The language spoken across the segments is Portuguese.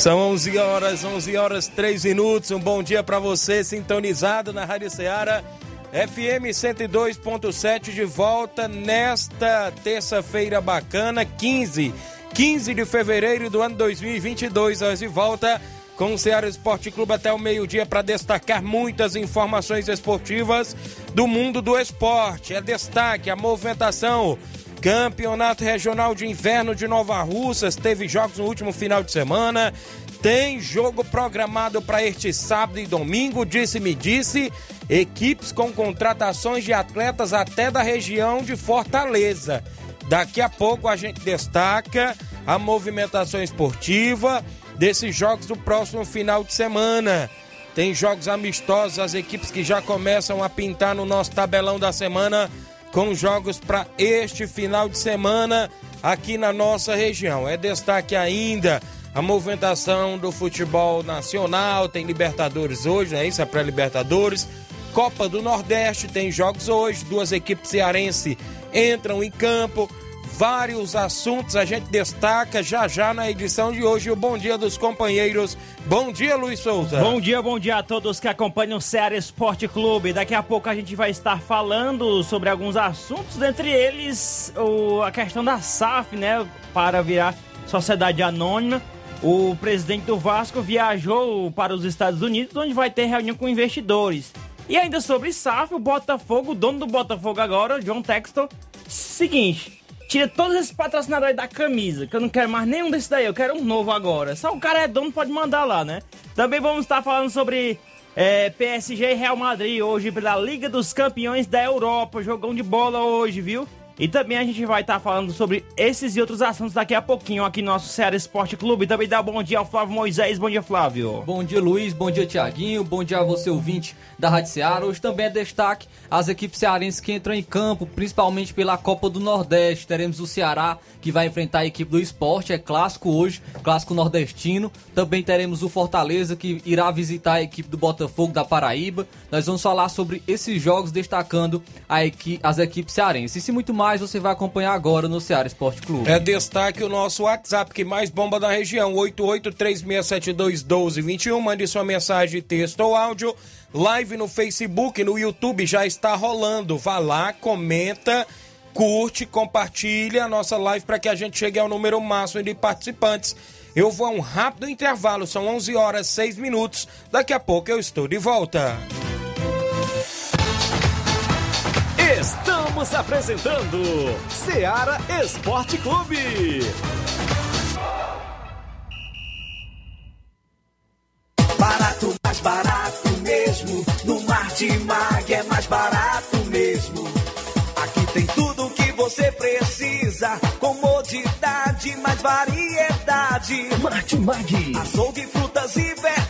São 11 horas, 11 horas 3 minutos. Um bom dia para você, sintonizado na Rádio Ceará, FM 102.7, de volta nesta terça-feira bacana, 15, 15 de fevereiro do ano 2022. Nós de volta com o Ceará Esporte Clube até o meio-dia para destacar muitas informações esportivas do mundo do esporte. É destaque a movimentação. Campeonato Regional de Inverno de Nova Russas teve jogos no último final de semana. Tem jogo programado para este sábado e domingo, disse-me disse. Equipes com contratações de atletas até da região de Fortaleza. Daqui a pouco a gente destaca a movimentação esportiva desses jogos do próximo final de semana. Tem jogos amistosos, as equipes que já começam a pintar no nosso tabelão da semana com jogos para este final de semana aqui na nossa região. É destaque ainda a movimentação do futebol nacional, tem Libertadores hoje, né? Isso é pré-Libertadores. Copa do Nordeste tem jogos hoje, duas equipes cearense entram em campo vários assuntos a gente destaca já já na edição de hoje. O Bom Dia dos Companheiros. Bom dia, Luiz Souza. Bom dia, bom dia a todos que acompanham o Ceará Esporte Clube. Daqui a pouco a gente vai estar falando sobre alguns assuntos, dentre eles o, a questão da SAF, né, para virar sociedade anônima. O presidente do Vasco viajou para os Estados Unidos, onde vai ter reunião com investidores. E ainda sobre SAF, o Botafogo, o dono do Botafogo agora, John Texton, seguinte, Tira todos esses patrocinadores da camisa, que eu não quero mais nenhum desses daí, eu quero um novo agora. Só o cara é dono, pode mandar lá, né? Também vamos estar falando sobre é, PSG e Real Madrid hoje pela Liga dos Campeões da Europa. Jogão de bola hoje, viu? E também a gente vai estar tá falando sobre esses e outros assuntos daqui a pouquinho aqui no nosso Ceará Esporte Clube. Também dá bom dia ao Flávio Moisés. Bom dia, Flávio. Bom dia, Luiz. Bom dia, Tiaguinho. Bom dia a você, ouvinte da Rádio Ceará. Hoje também é destaque as equipes cearenses que entram em campo, principalmente pela Copa do Nordeste. Teremos o Ceará que vai enfrentar a equipe do esporte. É clássico hoje, clássico nordestino. Também teremos o Fortaleza que irá visitar a equipe do Botafogo da Paraíba. Nós vamos falar sobre esses jogos, destacando equi as equipes cearenses. E muito mais mais você vai acompanhar agora no Ceará Esporte Clube. É destaque o nosso WhatsApp que mais bomba da região, 8836721221. Mande sua mensagem, texto ou áudio. Live no Facebook, no YouTube já está rolando. Vá lá, comenta, curte, compartilha a nossa live para que a gente chegue ao número máximo de participantes. Eu vou a um rápido intervalo, são 11 horas 6 minutos. Daqui a pouco eu estou de volta. Estamos apresentando Seara Esporte Clube. Barato, mais barato mesmo. No Martimag é mais barato mesmo. Aqui tem tudo o que você precisa. Comodidade, mais variedade. Martimag. Açougue, frutas e verduras.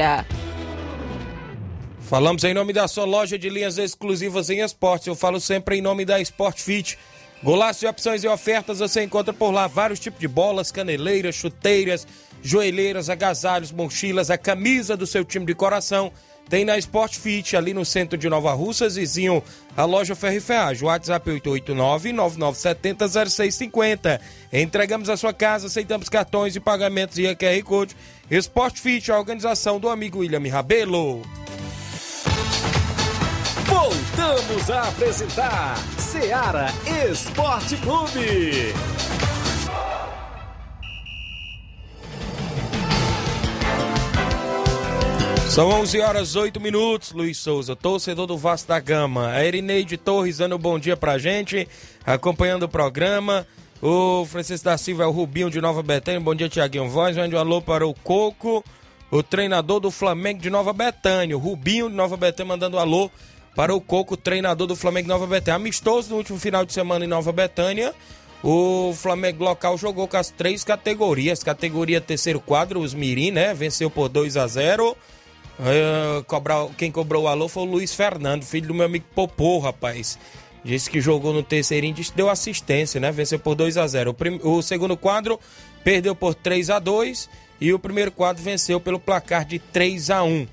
Falamos em nome da sua loja de linhas exclusivas em esportes. Eu falo sempre em nome da Sport Fit. Golaço de opções e ofertas você encontra por lá vários tipos de bolas, caneleiras, chuteiras, joelheiras, agasalhos, mochilas, a camisa do seu time de coração. Tem na Sport Fit, ali no centro de Nova Russas, vizinho a loja Ferro e Ferragem. WhatsApp 889-9970-0650. Entregamos a sua casa, aceitamos cartões e pagamentos e QR Code. Sport Fit, a organização do amigo William Rabelo. Voltamos a apresentar Seara Esporte Clube. São 11 horas 8 minutos, Luiz Souza, torcedor do Vasco da Gama. A Erineide Torres dando um bom dia pra gente, acompanhando o programa. O Francisco da Silva é o Rubinho de Nova Betânia. Bom dia, Tiaguinho Voz. Mande um alô para o Coco, o treinador do Flamengo de Nova Betânia. O Rubinho de Nova Betânia mandando um alô para o Coco, treinador do Flamengo de Nova Betânia. Amistoso no último final de semana em Nova Betânia. O Flamengo local jogou com as três categorias. Categoria terceiro quadro, os Mirim, né? Venceu por 2 a 0 Uh, cobrar, quem cobrou o alô foi o Luiz Fernando, filho do meu amigo Popô, rapaz. Disse que jogou no terceirinho, disse que deu assistência, né? Venceu por 2 a 0 o, prim, o segundo quadro perdeu por 3 a 2 e o primeiro quadro venceu pelo placar de 3 a 1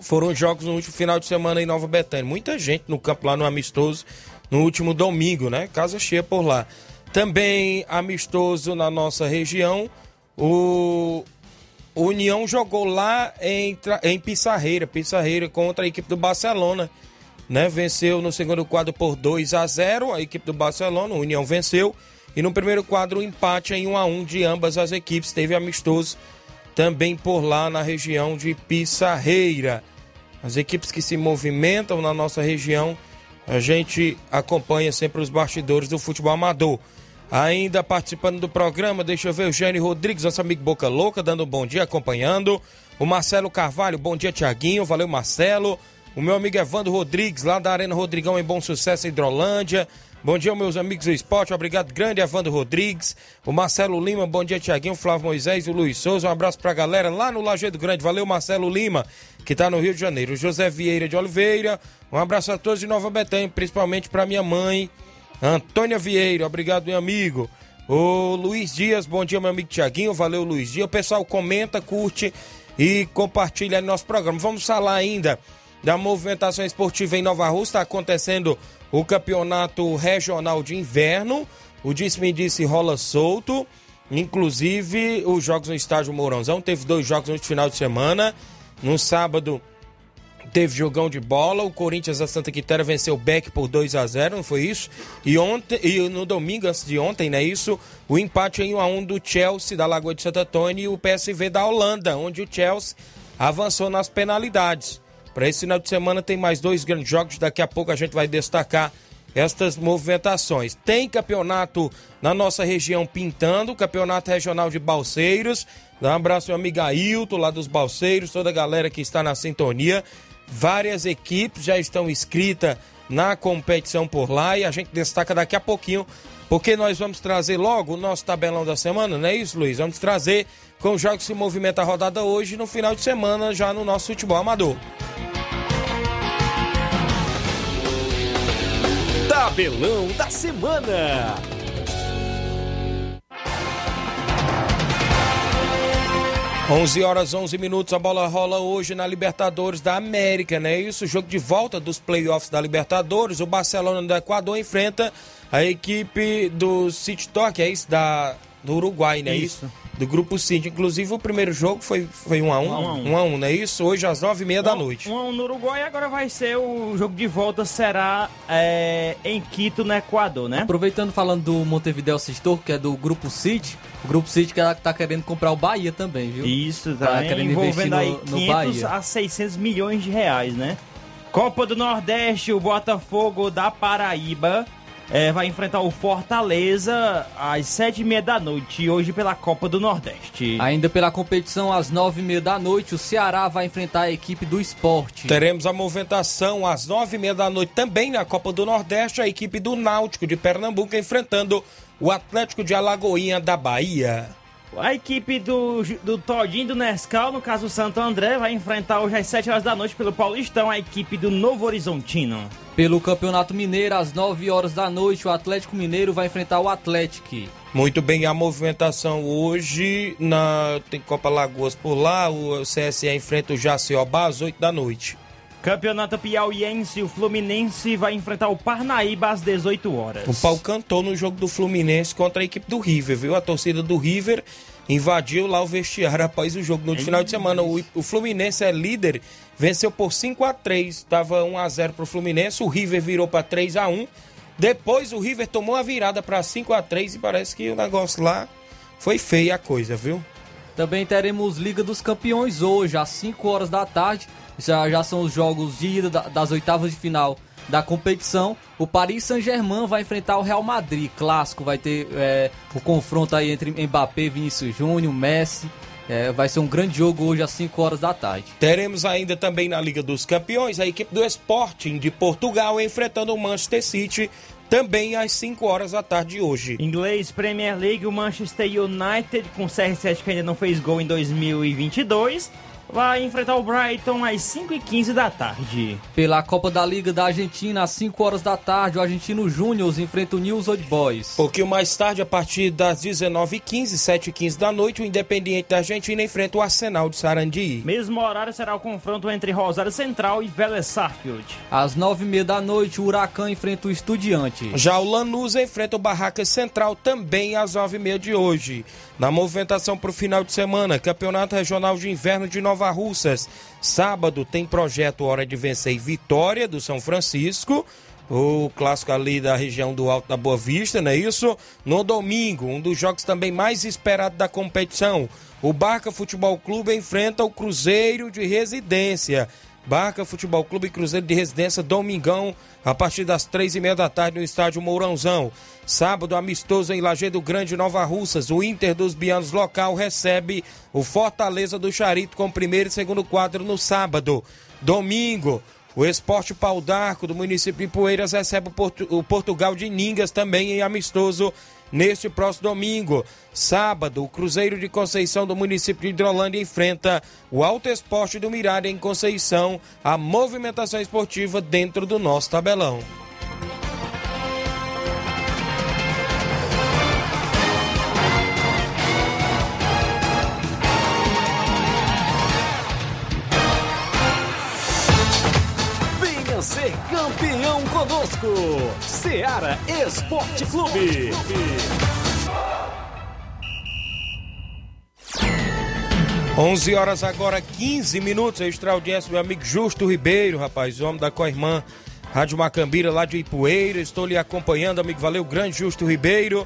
Foram jogos no último final de semana em Nova Betânia. Muita gente no campo lá no Amistoso no último domingo, né? Casa cheia por lá. Também amistoso na nossa região, o o União jogou lá em, em Pissarreira, Pissarreira contra a equipe do Barcelona. Né? Venceu no segundo quadro por 2 a 0 a equipe do Barcelona, o União venceu. E no primeiro quadro, um empate em 1 a 1 de ambas as equipes. Teve amistoso também por lá na região de Pissarreira. As equipes que se movimentam na nossa região, a gente acompanha sempre os bastidores do futebol amador. Ainda participando do programa, deixa eu ver o Gênio Rodrigues, nosso amigo Boca Louca, dando um bom dia, acompanhando. O Marcelo Carvalho, bom dia, Tiaguinho, valeu, Marcelo. O meu amigo Evandro Rodrigues, lá da Arena Rodrigão, em Bom Sucesso, Hidrolândia. Bom dia, meus amigos do esporte. Obrigado, grande Evandro Rodrigues. O Marcelo Lima, bom dia, Tiaguinho, Flávio Moisés e o Luiz Souza. Um abraço pra galera lá no Lajeado Grande. Valeu, Marcelo Lima, que tá no Rio de Janeiro. O José Vieira de Oliveira. Um abraço a todos de Nova Betânia, principalmente pra minha mãe. Antônia Vieira, obrigado, meu amigo. O Luiz Dias, bom dia, meu amigo Tiaguinho. Valeu, Luiz Dias. O pessoal comenta, curte e compartilha nosso programa. Vamos falar ainda da movimentação esportiva em Nova Rússia. Está acontecendo o campeonato regional de inverno. O disse-me disse rola solto. Inclusive, os jogos no estádio Mourãozão. Teve dois jogos no final de semana. No sábado, teve jogão de bola. O Corinthians da Santa Quitéria venceu o Beck por 2 a 0 não foi isso? E ontem e no domingo, antes de ontem, né? Isso, o empate em 1 a 1 do Chelsea da Lagoa de Santo Antônio e o PSV da Holanda, onde o Chelsea avançou nas penalidades. Para esse final de semana tem mais dois grandes jogos, daqui a pouco a gente vai destacar estas movimentações. Tem campeonato na nossa região pintando, campeonato regional de Balseiros. Dá um abraço ao amigo Ailton, lá dos Balseiros, toda a galera que está na sintonia. Várias equipes já estão inscritas na competição por lá e a gente destaca daqui a pouquinho, porque nós vamos trazer logo o nosso tabelão da semana, não é isso, Luiz? Vamos trazer com os jogos que se movimenta a rodada hoje no final de semana, já no nosso futebol amador. Tabelão da semana. 11 horas 11 minutos, a bola rola hoje na Libertadores da América, né? Isso, jogo de volta dos playoffs da Libertadores. O Barcelona do Equador enfrenta a equipe do City Talk, é isso? Da, do Uruguai, né? Isso. isso. Do Grupo City. Inclusive, o primeiro jogo foi, foi 1 a 1 Um a um. 1 a 1 não é isso? Hoje às 9h30 da noite. Um, um no Uruguai agora vai ser o jogo de volta será é, em Quito, no Equador, né? Aproveitando falando do Montevideo Torque, que é do Grupo City, o Grupo City que tá querendo comprar o Bahia também, viu? Isso, Tá tá, querendo envolvendo investir aí no- no 500 Bahia. a 600 milhões de reais, né? Copa do Nordeste, o Botafogo da Paraíba é, vai enfrentar o Fortaleza às sete e meia da noite, hoje pela Copa do Nordeste. Ainda pela competição, às nove e meia da noite, o Ceará vai enfrentar a equipe do esporte. Teremos a movimentação às nove e meia da noite também na Copa do Nordeste, a equipe do Náutico de Pernambuco enfrentando o Atlético de Alagoinha da Bahia. A equipe do, do Todinho do Nescau, no caso o Santo André, vai enfrentar hoje às 7 horas da noite pelo Paulistão a equipe do Novo Horizontino. Pelo Campeonato Mineiro, às 9 horas da noite, o Atlético Mineiro vai enfrentar o Atlético. Muito bem, a movimentação hoje na tem Copa Lagoas por lá, o CSE enfrenta o Jaciobá às 8 da noite. Campeonato Piauiense, o Fluminense vai enfrentar o Parnaíba às 18 horas. O pau cantou no jogo do Fluminense contra a equipe do River, viu? A torcida do River invadiu lá o vestiário após o jogo no final de semana. O, o Fluminense é líder, venceu por 5 a 3 Estava 1 a 0 pro Fluminense, o River virou para 3 a 1 Depois o River tomou a virada para 5 a 3 e parece que o negócio lá foi feia a coisa, viu? Também teremos Liga dos Campeões hoje, às 5 horas da tarde. Já, já são os jogos de ida da- das oitavas de final da competição. O Paris Saint-Germain vai enfrentar o Real Madrid. Clássico, vai ter é, o confronto aí entre Mbappé, Vinícius Júnior, Messi. É, vai ser um grande jogo hoje às 5 horas da tarde. Teremos ainda também na Liga dos Campeões a equipe do Sporting de Portugal enfrentando o Manchester City também às 5 horas da tarde de hoje. Inglês Premier League, o Manchester United, com CR7 que ainda não fez gol em 2022, vai enfrentar o Brighton às 5h15 da tarde. Pela Copa da Liga da Argentina, às 5 horas da tarde, o Argentino Júnior enfrenta o News Old Boys. pouquinho mais tarde, a partir das 19h15, 7h15 da noite, o Independiente da Argentina enfrenta o Arsenal de Sarandi. Mesmo horário será o confronto entre Rosário Central e Vélez Sarsfield. Às 9h30 da noite, o Huracan enfrenta o Estudiante. Já o Lanús enfrenta o Barracas Central também às 9h30 de hoje. Na movimentação para o final de semana, Campeonato Regional de Inverno de Nova Russas. Sábado tem projeto Hora de Vencer e Vitória do São Francisco. O clássico ali da região do Alto da Boa Vista, não é isso? No domingo, um dos jogos também mais esperados da competição. O Barca Futebol Clube enfrenta o Cruzeiro de Residência. Barca Futebol Clube Cruzeiro de Residência, domingão, a partir das três e meia da tarde no estádio Mourãozão. Sábado, amistoso em Lajeado Grande, Nova Russas. O Inter dos Bianos local recebe o Fortaleza do Charito com primeiro e segundo quadro no sábado. Domingo, o Esporte Pau d'Arco do município de Poeiras recebe o, o Portugal de Ningas também em amistoso neste próximo domingo. Sábado, o Cruzeiro de Conceição do município de Hidrolândia enfrenta o Alto Esporte do Mirada em Conceição, a movimentação esportiva dentro do nosso tabelão. Conosco. Seara Esporte Clube. 11 horas agora, 15 minutos. Extra audiência, meu amigo Justo Ribeiro, rapaz, homem da Coirmã, Rádio Macambira, lá de Ipueira. Estou lhe acompanhando, amigo. Valeu, grande Justo Ribeiro.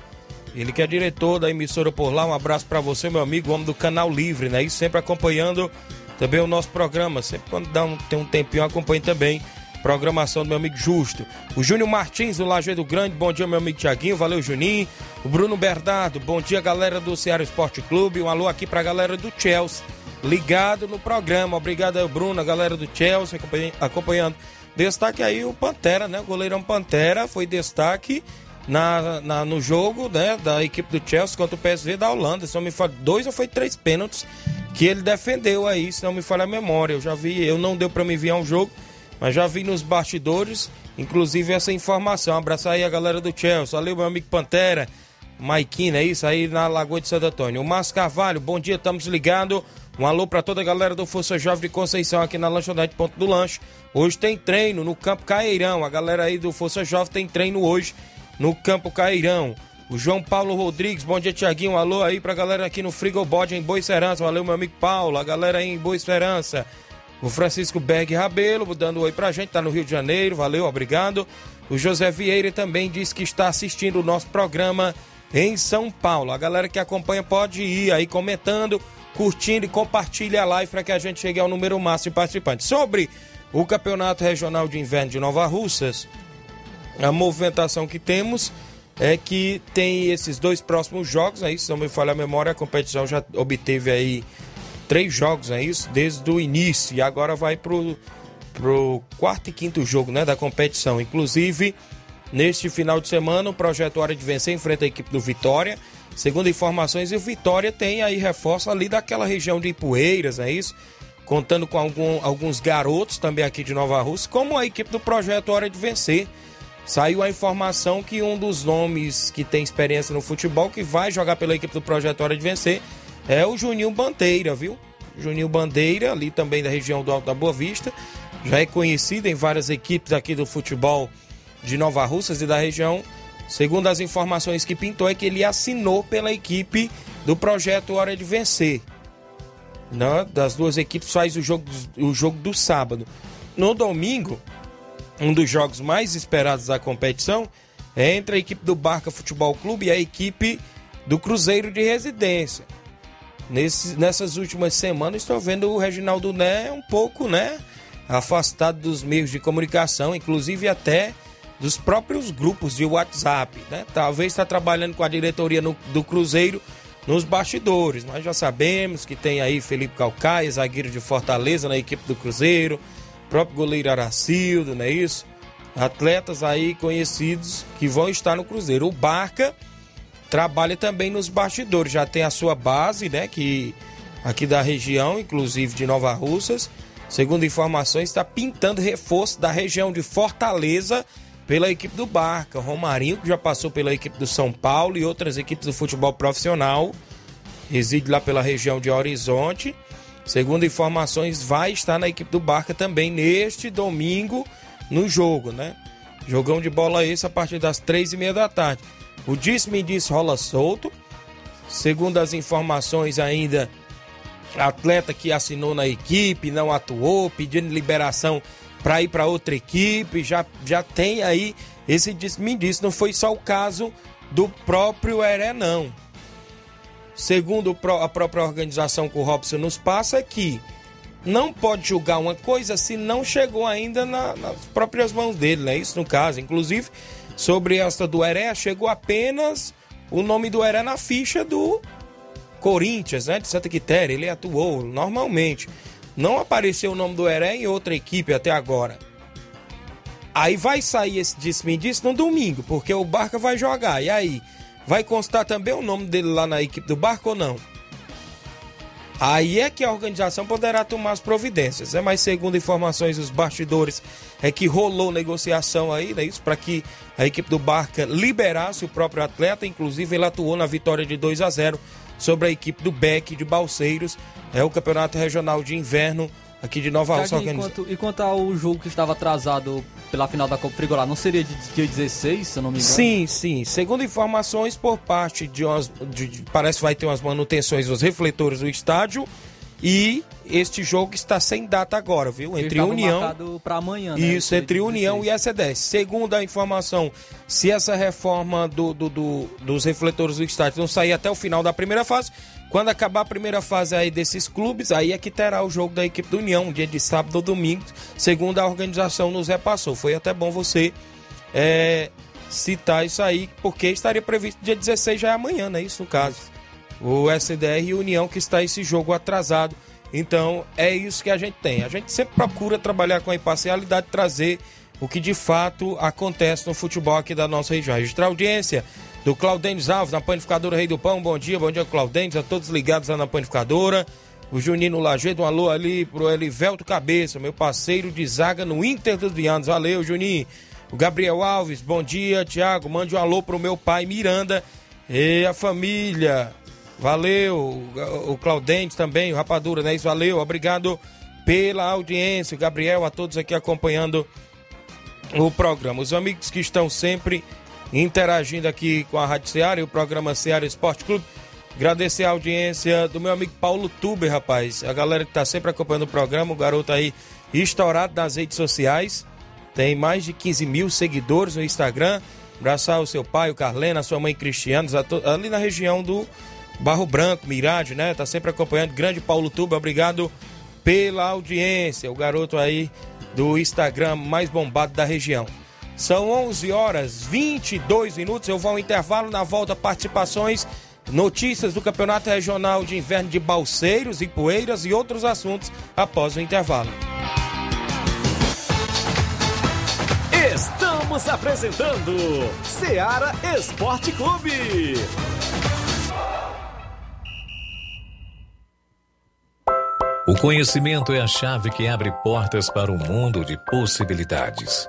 Ele que é diretor da emissora por lá. Um abraço para você, meu amigo, homem do Canal Livre, né? E sempre acompanhando também o nosso programa. Sempre quando dá um, tem um tempinho, acompanhe também. Programação do meu amigo Justo. O Júnior Martins, do Lajeado Grande. Bom dia, meu amigo Tiaguinho. Valeu, Juninho. O Bruno Bernardo. Bom dia, galera do Ceará Esporte Clube. Um alô aqui pra galera do Chelsea. Ligado no programa. Obrigado aí, Bruno, a galera do Chelsea acompanha- acompanhando. Destaque aí o Pantera, né? O goleirão Pantera foi destaque na, na- no jogo né, da equipe do Chelsea contra o PSV da Holanda. Se não me falha, dois ou foi três pênaltis que ele defendeu aí, se não me falha a memória. Eu já vi, eu não deu pra me enviar um jogo, mas já vi nos bastidores, inclusive essa informação. Abraçar aí a galera do Chelsea. Valeu, meu amigo Pantera. Maiquina, é isso aí na Lagoa de Santo Antônio. O Márcio Carvalho, bom dia, estamos ligados. Um alô para toda a galera do Força Jovem de Conceição aqui na lanchonete Ponto do Lanche. Hoje tem treino no Campo Caeirão. A galera aí do Força Jovem tem treino hoje no Campo Caeirão. O João Paulo Rodrigues, bom dia, Tiaguinho. Alô aí pra galera aqui no Frigobode em Boa Esperança. Valeu, meu amigo Paulo. A galera aí em Boa Esperança. O Francisco Berg Rabelo, dando um oi pra gente, tá no Rio de Janeiro. Valeu, obrigado. O José Vieira também diz que está assistindo o nosso programa em São Paulo. A galera que acompanha pode ir aí comentando, curtindo e compartilha a live para que a gente chegue ao número máximo de participantes. Sobre o Campeonato Regional de Inverno de Nova Russas, a movimentação que temos é que tem esses dois próximos jogos, aí, se não me falha a memória, a competição já obteve aí três jogos, é isso? Desde o início, e agora vai pro, pro quarto e quinto jogo, né, da competição. Inclusive, neste final de semana, o projeto Hora de Vencer enfrenta a equipe do Vitória. Segundo informações, o Vitória tem aí reforço ali daquela região de Ipueiras, é isso? Contando com algum, alguns garotos também aqui de Nova Rússia, como a equipe do projeto Hora de Vencer saiu a informação que um dos nomes que tem experiência no futebol, que vai jogar pela equipe do Projeto Hora de Vencer, é o Juninho Bandeira, viu? Juninho Bandeira, ali também da região do Alto da Boa Vista, já é conhecido em várias equipes aqui do futebol de Nova Russas e da região. Segundo as informações que pintou, é que ele assinou pela equipe do Projeto Hora de Vencer. Né? Das duas equipes faz o jogo, o jogo do sábado. No domingo, um dos jogos mais esperados da competição é entre a equipe do Barca Futebol Clube e a equipe do Cruzeiro de Residência. Nesse, nessas últimas semanas estou vendo o Reginaldo Né um pouco, né, afastado dos meios de comunicação, inclusive até dos próprios grupos de WhatsApp, né? Talvez está trabalhando com a diretoria no, do Cruzeiro nos bastidores. Nós já sabemos que tem aí Felipe Calcaia, zagueiro de Fortaleza na equipe do Cruzeiro próprio goleiro Aracildo, não é isso? Atletas aí conhecidos que vão estar no Cruzeiro. O Barca trabalha também nos bastidores, já tem a sua base, né? Que aqui da região, inclusive de Nova Russas, segundo informações, está pintando reforço da região de Fortaleza pela equipe do Barca. Romarinho, que já passou pela equipe do São Paulo e outras equipes do futebol profissional, reside lá pela região de Horizonte. Segundo informações, vai estar na equipe do Barca também neste domingo no jogo, né? Jogão de bola esse a partir das três e meia da tarde. O disse-me disse rola solto. Segundo as informações ainda, atleta que assinou na equipe, não atuou, pedindo liberação para ir para outra equipe, já, já tem aí esse disse-me disse. Não foi só o caso do próprio Heré, não segundo a própria organização que o Robson nos passa, é que não pode julgar uma coisa se não chegou ainda na, nas próprias mãos dele, né? Isso no caso. Inclusive, sobre esta do Heré, chegou apenas o nome do Heré na ficha do Corinthians, né? De Santa Quitéria. Ele atuou normalmente. Não apareceu o nome do Heré em outra equipe até agora. Aí vai sair esse disse-me disse no domingo, porque o Barca vai jogar. E aí? Vai constar também o nome dele lá na equipe do barco ou não? Aí é que a organização poderá tomar as providências, né? Mas segundo informações dos bastidores, é que rolou negociação aí, né? Isso para que a equipe do Barca liberasse o próprio atleta, inclusive ele atuou na vitória de 2 a 0 sobre a equipe do Beck de Balseiros, é o campeonato regional de inverno aqui de Nova Rússia organizado. E quanto ao jogo que estava atrasado pela final da Copa Frigolar, não seria de dia 16, se eu não me engano? Sim, sim. Segundo informações por parte de umas. De, de, parece que vai ter umas manutenções dos refletores do estádio. E este jogo está sem data agora, viu? Entre União. para amanhã, né? Isso, entre União e S10. Segundo a informação, se essa reforma do, do, do, dos refletores do estádio não sair até o final da primeira fase, quando acabar a primeira fase aí desses clubes, aí é que terá o jogo da equipe do União, dia de sábado ou domingo, segundo a organização nos repassou. Foi até bom você é, citar isso aí, porque estaria previsto dia 16 já é amanhã, né? Isso no caso. O SDR e União que está esse jogo atrasado. Então é isso que a gente tem. A gente sempre procura trabalhar com a imparcialidade, trazer o que de fato acontece no futebol aqui da nossa região. Registrar audiência do Claudênio Alves, na Panificadora Rei do Pão. Bom dia, bom dia, Claudênio, a todos ligados lá na Panificadora. O Junino Lajedo, um alô ali pro Elivelto Cabeça, meu parceiro de zaga no Inter dos Vianos. Valeu, Juninho. O Gabriel Alves, bom dia, Tiago. Mande um alô pro meu pai Miranda e a família. Valeu. O Claudente também, o Rapadura, né? Isso, valeu. Obrigado pela audiência. O Gabriel, a todos aqui acompanhando o programa. Os amigos que estão sempre interagindo aqui com a Rádio Ceará e o programa Ceará Esporte Clube. Agradecer a audiência do meu amigo Paulo Tuber, rapaz. A galera que tá sempre acompanhando o programa, o garoto aí estourado nas redes sociais. Tem mais de 15 mil seguidores no Instagram. Abraçar o seu pai, o Carlena, a sua mãe Cristiano, ali na região do Barro Branco, Mirade, né? Tá sempre acompanhando. Grande Paulo Tuba, obrigado pela audiência. O garoto aí do Instagram mais bombado da região. São 11 horas 22 minutos. Eu vou ao intervalo. Na volta, participações, notícias do Campeonato Regional de Inverno de Balseiros e Poeiras e outros assuntos após o intervalo. Estamos apresentando Seara Esporte Clube. O conhecimento é a chave que abre portas para um mundo de possibilidades.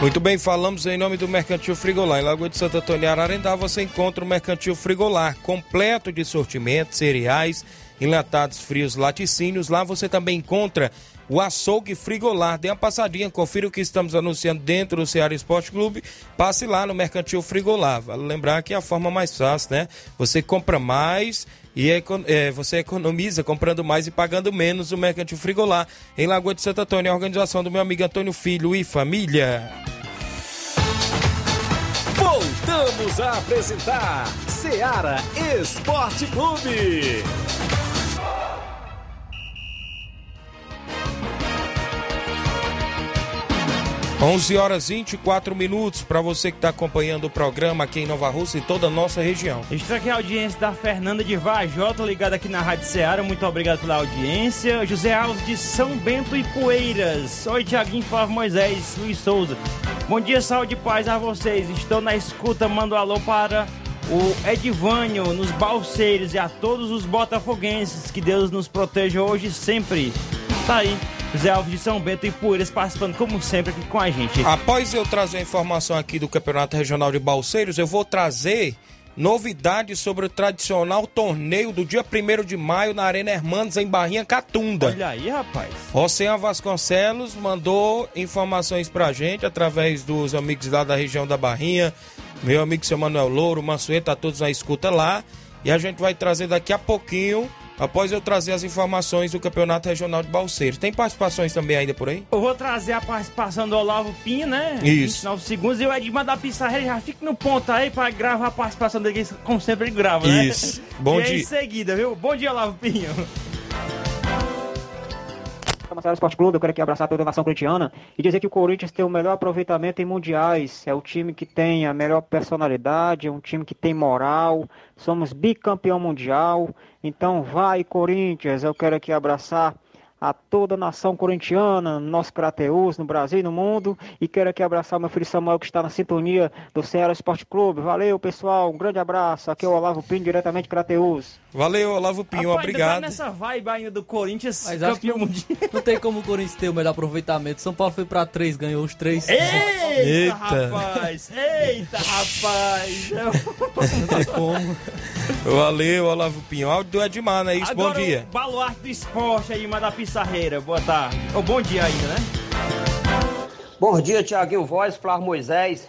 Muito bem, falamos em nome do Mercantil Frigolar. Em Lagoa de Santo Antônio Ararendá você encontra o Mercantil Frigolar, completo de sortimentos, cereais, enlatados frios, laticínios. Lá você também encontra o açougue frigolar. Dê uma passadinha, confira o que estamos anunciando dentro do Ceará Esporte Clube. Passe lá no Mercantil Frigolar. Vale lembrar que é a forma mais fácil, né? Você compra mais e é, você economiza comprando mais e pagando menos o Mercantil Frigolar em Lagoa de Santo Antônio, a organização do meu amigo Antônio Filho e família. Voltamos a apresentar Seara Esporte Clube. 11 horas 24 minutos para você que está acompanhando o programa aqui em Nova Rússia e toda a nossa região. Está aqui a audiência da Fernanda de Vajota, ligada aqui na Rádio Ceará. Muito obrigado pela audiência. José Alves de São Bento e Poeiras. Oi, Tiaguinho Flávio Moisés, Luiz Souza. Bom dia, saúde e paz a vocês. Estou na escuta, mando um alô para o Edivânio nos Balseiros e a todos os botafoguenses. Que Deus nos proteja hoje e sempre. Tá aí. Zé Alves de São Bento e Poeiras participando, como sempre, aqui com a gente. Após eu trazer a informação aqui do Campeonato Regional de Balseiros, eu vou trazer novidades sobre o tradicional torneio do dia 1 de maio na Arena Hermanos, em Barrinha Catunda. Olha aí, rapaz. Ocean Vasconcelos mandou informações pra gente através dos amigos lá da região da Barrinha. Meu amigo seu Manuel Louro, Mansueta, tá todos na escuta lá. E a gente vai trazer daqui a pouquinho após eu trazer as informações do Campeonato Regional de Balseiros. Tem participações também ainda por aí? Eu vou trazer a participação do Olavo Pinho, né? Isso. 29 segundos. E o Edmar da Pissarreira já fica no ponto aí pra gravar a participação dele, como sempre ele grava, né? Isso. Bom e dia. em seguida, viu? Bom dia, Olavo Pinho. Esporte Clube, eu quero aqui abraçar toda a nação corintiana e dizer que o Corinthians tem o melhor aproveitamento em mundiais. É o time que tem a melhor personalidade, é um time que tem moral. Somos bicampeão mundial. Então vai, Corinthians, eu quero aqui abraçar a toda a nação corintiana, nosso Crateus, no Brasil e no mundo. E quero aqui abraçar meu filho Samuel, que está na sintonia do Ceará Esporte Clube. Valeu, pessoal. Um grande abraço. Aqui é o Olavo Pinho, diretamente Crateus. Valeu, Olavo Pinho. Rapaz, obrigado. Ainda tá nessa vibe ainda do Corinthians, Mas acho que não, mundial. não tem como o Corinthians ter o melhor aproveitamento. São Paulo foi pra três, ganhou os três. Eita, Eita. rapaz! Eita, rapaz! Não tem como. Valeu, Olavo Pinho. Áudio do Edmar, né? Isso, bom dia. O baluarte do esporte aí, da Pissarreira. Boa tarde. Ou bom dia ainda, né? Bom dia, Tiaguinho Voz, Flávio Moisés,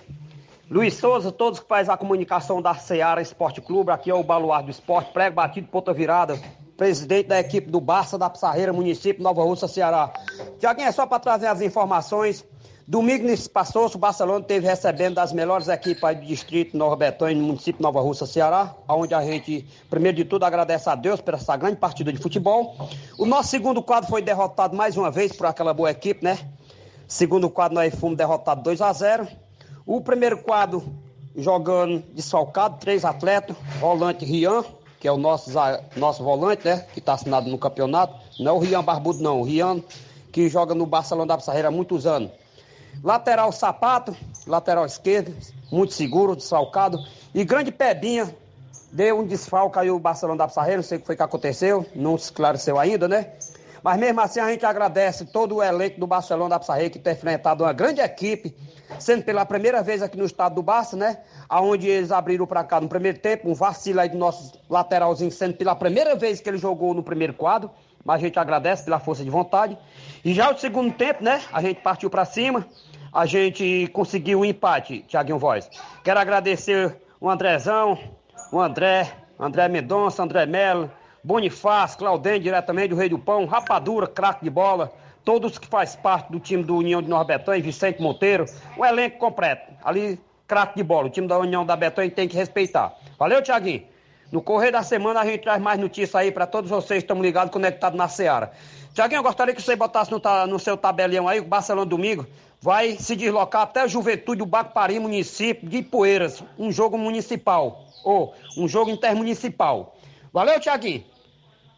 Luiz Souza, todos que fazem a comunicação da Seara Esporte Clube. Aqui é o Baluar do Esporte, prego batido, ponta virada. Presidente da equipe do Barça da Pissarreira, município Nova Russa, Ceará. Tiaguinho, é só para trazer as informações Domingo passou, o Barcelona teve recebendo das melhores equipes do distrito Nova Betânia, no município Nova Russa, Ceará, onde a gente, primeiro de tudo, agradece a Deus por essa grande partida de futebol. O nosso segundo quadro foi derrotado mais uma vez por aquela boa equipe, né? Segundo quadro, nós fomos derrotados 2 a 0 O primeiro quadro, jogando desfalcado, três atletas, volante Rian, que é o nosso, nosso volante, né? Que está assinado no campeonato. Não é o Rian Barbudo, não. O Rian, que joga no Barcelona da Pissarreira há muitos anos. Lateral Sapato, lateral esquerdo, muito seguro, desfalcado. E grande Pebinha, deu um desfalque aí o Barcelona da Pissarreira, não sei o que foi que aconteceu, não se esclareceu ainda, né? Mas mesmo assim a gente agradece todo o elenco do Barcelona da Pissarreira que tem enfrentado uma grande equipe, sendo pela primeira vez aqui no estado do Barça, né? Aonde eles abriram para cá no primeiro tempo, um vacilo aí do nosso lateralzinho, sendo pela primeira vez que ele jogou no primeiro quadro. Mas a gente agradece pela força de vontade. E já o segundo tempo, né? A gente partiu para cima a gente conseguiu um empate, Tiaguinho Voz. Quero agradecer o Andrezão, o André, André Mendonça, André Melo, Bonifácio, Claudem, diretamente do Rei do Pão, Rapadura, craque de bola, todos que faz parte do time do União de Nova Betânia, Vicente Monteiro, o elenco completo. Ali, craque de bola, o time da União da Betânia tem que respeitar. Valeu, Tiaguinho. No correr da semana a gente traz mais notícias aí para todos vocês que estão ligados, conectados na Seara. Tiaguinho, eu gostaria que você botasse no, no seu tabelião aí, o Barcelona domingo, vai se deslocar até a Juventude do Bacpari, município de Poeiras, um jogo municipal, ou um jogo intermunicipal. Valeu, Tiaguinho.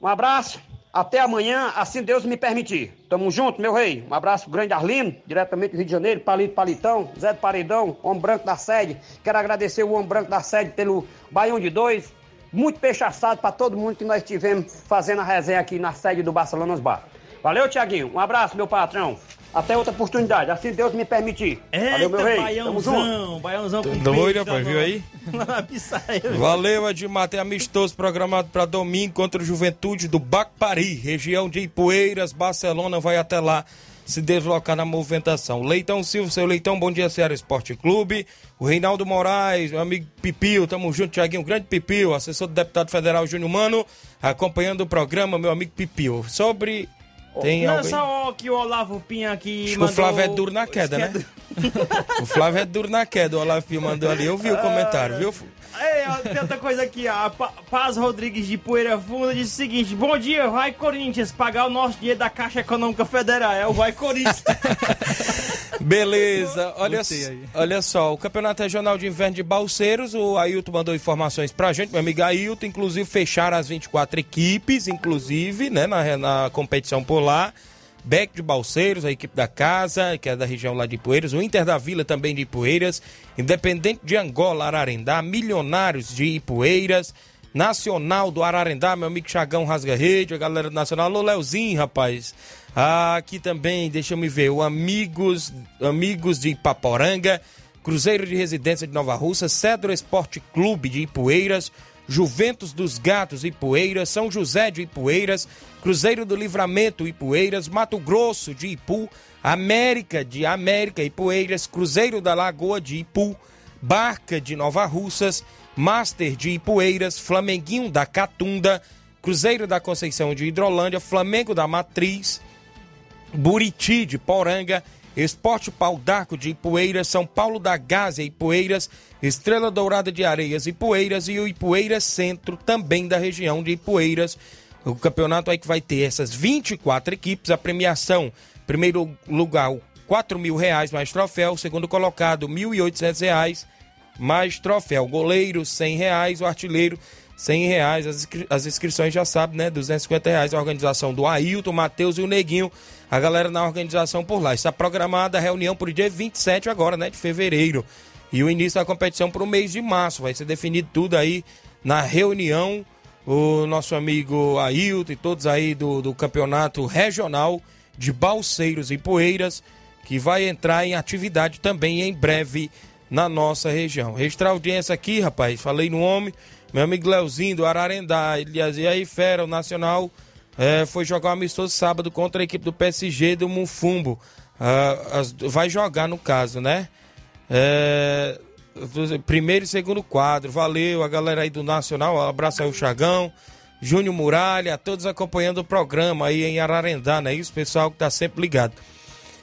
Um abraço, até amanhã, assim Deus me permitir. Tamo junto, meu rei. Um abraço grande, Arlindo, diretamente do Rio de Janeiro, Palito Palitão, Zé do Paredão, Homem Branco da Sede. Quero agradecer o Homem Branco da Sede pelo Baião de Dois. Muito peixe assado para todo mundo que nós tivemos fazendo a resenha aqui na sede do Barcelona Bar. Valeu, Tiaguinho. Um abraço, meu patrão. Até outra oportunidade, assim Deus me permitir. Eita, Valeu, meu rei. Baiãozão, Tamo junto. Baiãozão com Doido, rapaz, viu aí? Valeu, Edmar. Tem amistoso programado para domingo contra o Juventude do Bacpari, região de Ipueiras. Barcelona vai até lá se deslocar na movimentação. Leitão Silva, seu Leitão, bom dia, Ceará Esporte Clube. O Reinaldo Moraes, meu amigo Pipio, tamo junto, Tiaguinho, grande Pipio, assessor do deputado federal Júnior Mano, acompanhando o programa, meu amigo Pipio. Sobre tem Não, alguém? só que o Olavo Pinha aqui Acho que o mandou... Flávio é duro na queda, né? o Flávio é duro na queda, o Olavo Pio mandou ali. Eu vi o comentário, viu? Ó, tem outra coisa aqui, ó. A Pa- Paz Rodrigues de Poeira Funda disse o seguinte: Bom dia, vai Corinthians, pagar o nosso dinheiro da Caixa Econômica Federal. É o Vai Corinthians. Beleza, olha, olha só, o Campeonato Regional de Inverno de Balseiros, o Ailton mandou informações pra gente, meu amigo Ailton, inclusive fecharam as 24 equipes, inclusive, né, na, na competição por lá. Beck de Balseiros, a equipe da casa, que é da região lá de Poeiras, o Inter da Vila também de Ipueiras, Independente de Angola, Ararendá, Milionários de Ipueiras, Nacional do Ararendá, meu amigo Chagão Rasga Rede, a galera do Nacional, alô Leozinho, rapaz. Ah, aqui também, deixa eu me ver, o Amigos, Amigos de Ipaporanga, Cruzeiro de Residência de Nova Russa, Cedro Esporte Clube de Ipueiras, Juventus dos Gatos Ipueiras, São José de Ipueiras, Cruzeiro do Livramento Ipueiras, Mato Grosso de Ipu, América de América Ipueiras, Cruzeiro da Lagoa de Ipu, Barca de Nova Russas, Master de Ipueiras, Flamenguinho da Catunda, Cruzeiro da Conceição de Hidrolândia, Flamengo da Matriz, Buriti de Poranga, Esporte Pau d'Arco de Ipueiras, São Paulo da Gásia Ipueiras, Estrela Dourada de Areias Ipueiras e o Ipueiras Centro, também da região de Ipueiras. O campeonato aí que vai ter essas 24 equipes, a premiação, primeiro lugar, 4 mil reais mais troféu, segundo colocado, 1.800 reais mais troféu. Goleiro, 100 reais, o artilheiro, 100 reais. As, inscri- as inscrições já sabe, né? 250 reais. A organização do Ailton, Matheus e o Neguinho. A galera na organização por lá. Está programada a reunião para o dia 27 agora, né? De fevereiro. E o início da competição para o mês de março. Vai ser definido tudo aí na reunião. O nosso amigo Ailton e todos aí do, do campeonato regional de Balseiros e Poeiras, que vai entrar em atividade também em breve na nossa região. Registrar audiência aqui, rapaz, falei no homem, meu amigo Leozinho do Ararendá, ele e aí, fera, o Nacional eh, foi jogar um amistoso sábado contra a equipe do PSG do Munfumbo. Ah, as- vai jogar no caso, né? É, primeiro e segundo quadro. Valeu a galera aí do Nacional. Um abraço aí o Chagão, Júnior Muralha, todos acompanhando o programa aí em Ararendá, né? Isso, pessoal que tá sempre ligado.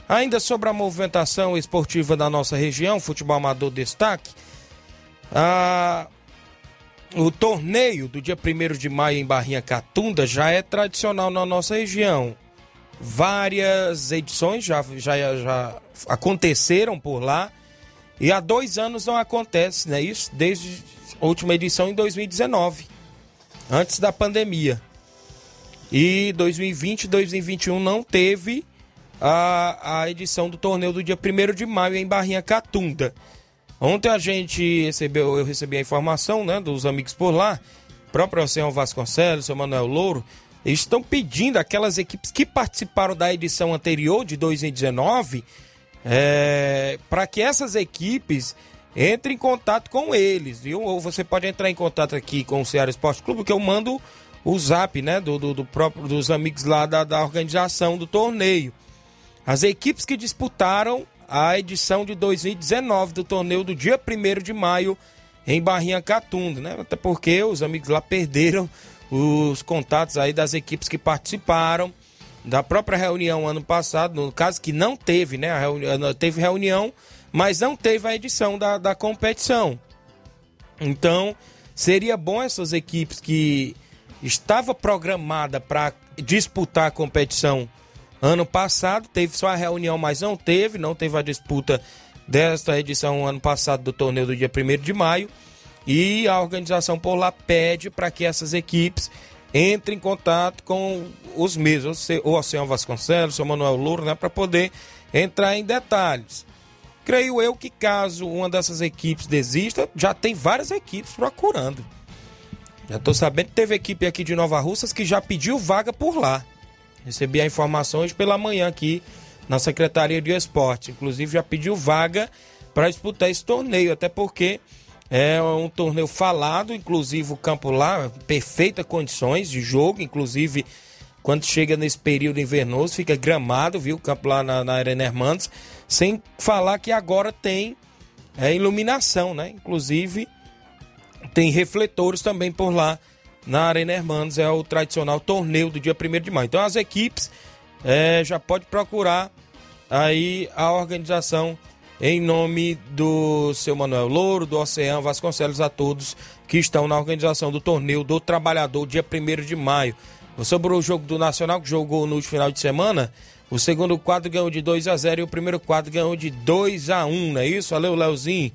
Ainda sobre a movimentação esportiva da nossa região, futebol amador destaque, a, o torneio do dia 1 de maio em Barrinha Catunda já é tradicional na nossa região. Várias edições já, já, já aconteceram por lá e há dois anos não acontece, né? Isso desde a última edição em 2019, antes da pandemia. E 2020 e 2021 não teve a, a edição do torneio do dia 1 de maio em Barrinha Catunda. Ontem a gente recebeu, eu recebi a informação né, dos amigos por lá, próprio Oceano Vasconcelos, o Manuel Louro, eles estão pedindo aquelas equipes que participaram da edição anterior de 2019 é, para que essas equipes entrem em contato com eles, viu? Ou você pode entrar em contato aqui com o Ceará Esporte Clube, que eu mando o zap, né, do, do, do próprio, dos amigos lá da, da organização do torneio. As equipes que disputaram a edição de 2019 do torneio do dia 1 de maio em Barrinha Catunda, né? Até porque os amigos lá perderam os contatos aí das equipes que participaram da própria reunião ano passado, no caso que não teve, né? Reunião, teve reunião, mas não teve a edição da, da competição. Então, seria bom essas equipes que estava programada para disputar a competição ano passado, teve só a reunião, mas não teve, não teve a disputa desta edição ano passado do torneio do dia 1 de maio. E a organização por lá pede para que essas equipes entrem em contato com os mesmos, o Oceano Vasconcelos, o Manuel Louro, né, para poder entrar em detalhes. Creio eu que caso uma dessas equipes desista, já tem várias equipes procurando. Já estou sabendo que teve equipe aqui de Nova Russas que já pediu vaga por lá. Recebi a informação hoje pela manhã aqui na Secretaria de Esporte. Inclusive já pediu vaga para disputar esse torneio, até porque é um torneio falado, inclusive o campo lá, perfeitas condições de jogo, inclusive quando chega nesse período invernoso, fica gramado, viu? O campo lá na, na Arena Hermandes, sem falar que agora tem é, iluminação, né? Inclusive tem refletores também por lá na Arena Hermanos, é o tradicional torneio do dia 1 de maio. Então as equipes é, já pode procurar aí a organização em nome do seu Manuel Louro, do Oceano Vasconcelos, a todos que estão na organização do torneio do Trabalhador, dia 1 de maio. Sobre o jogo do Nacional, que jogou no final de semana, o segundo quadro ganhou de 2 a 0 e o primeiro quadro ganhou de 2 a 1 não é isso? Valeu, Leozinho.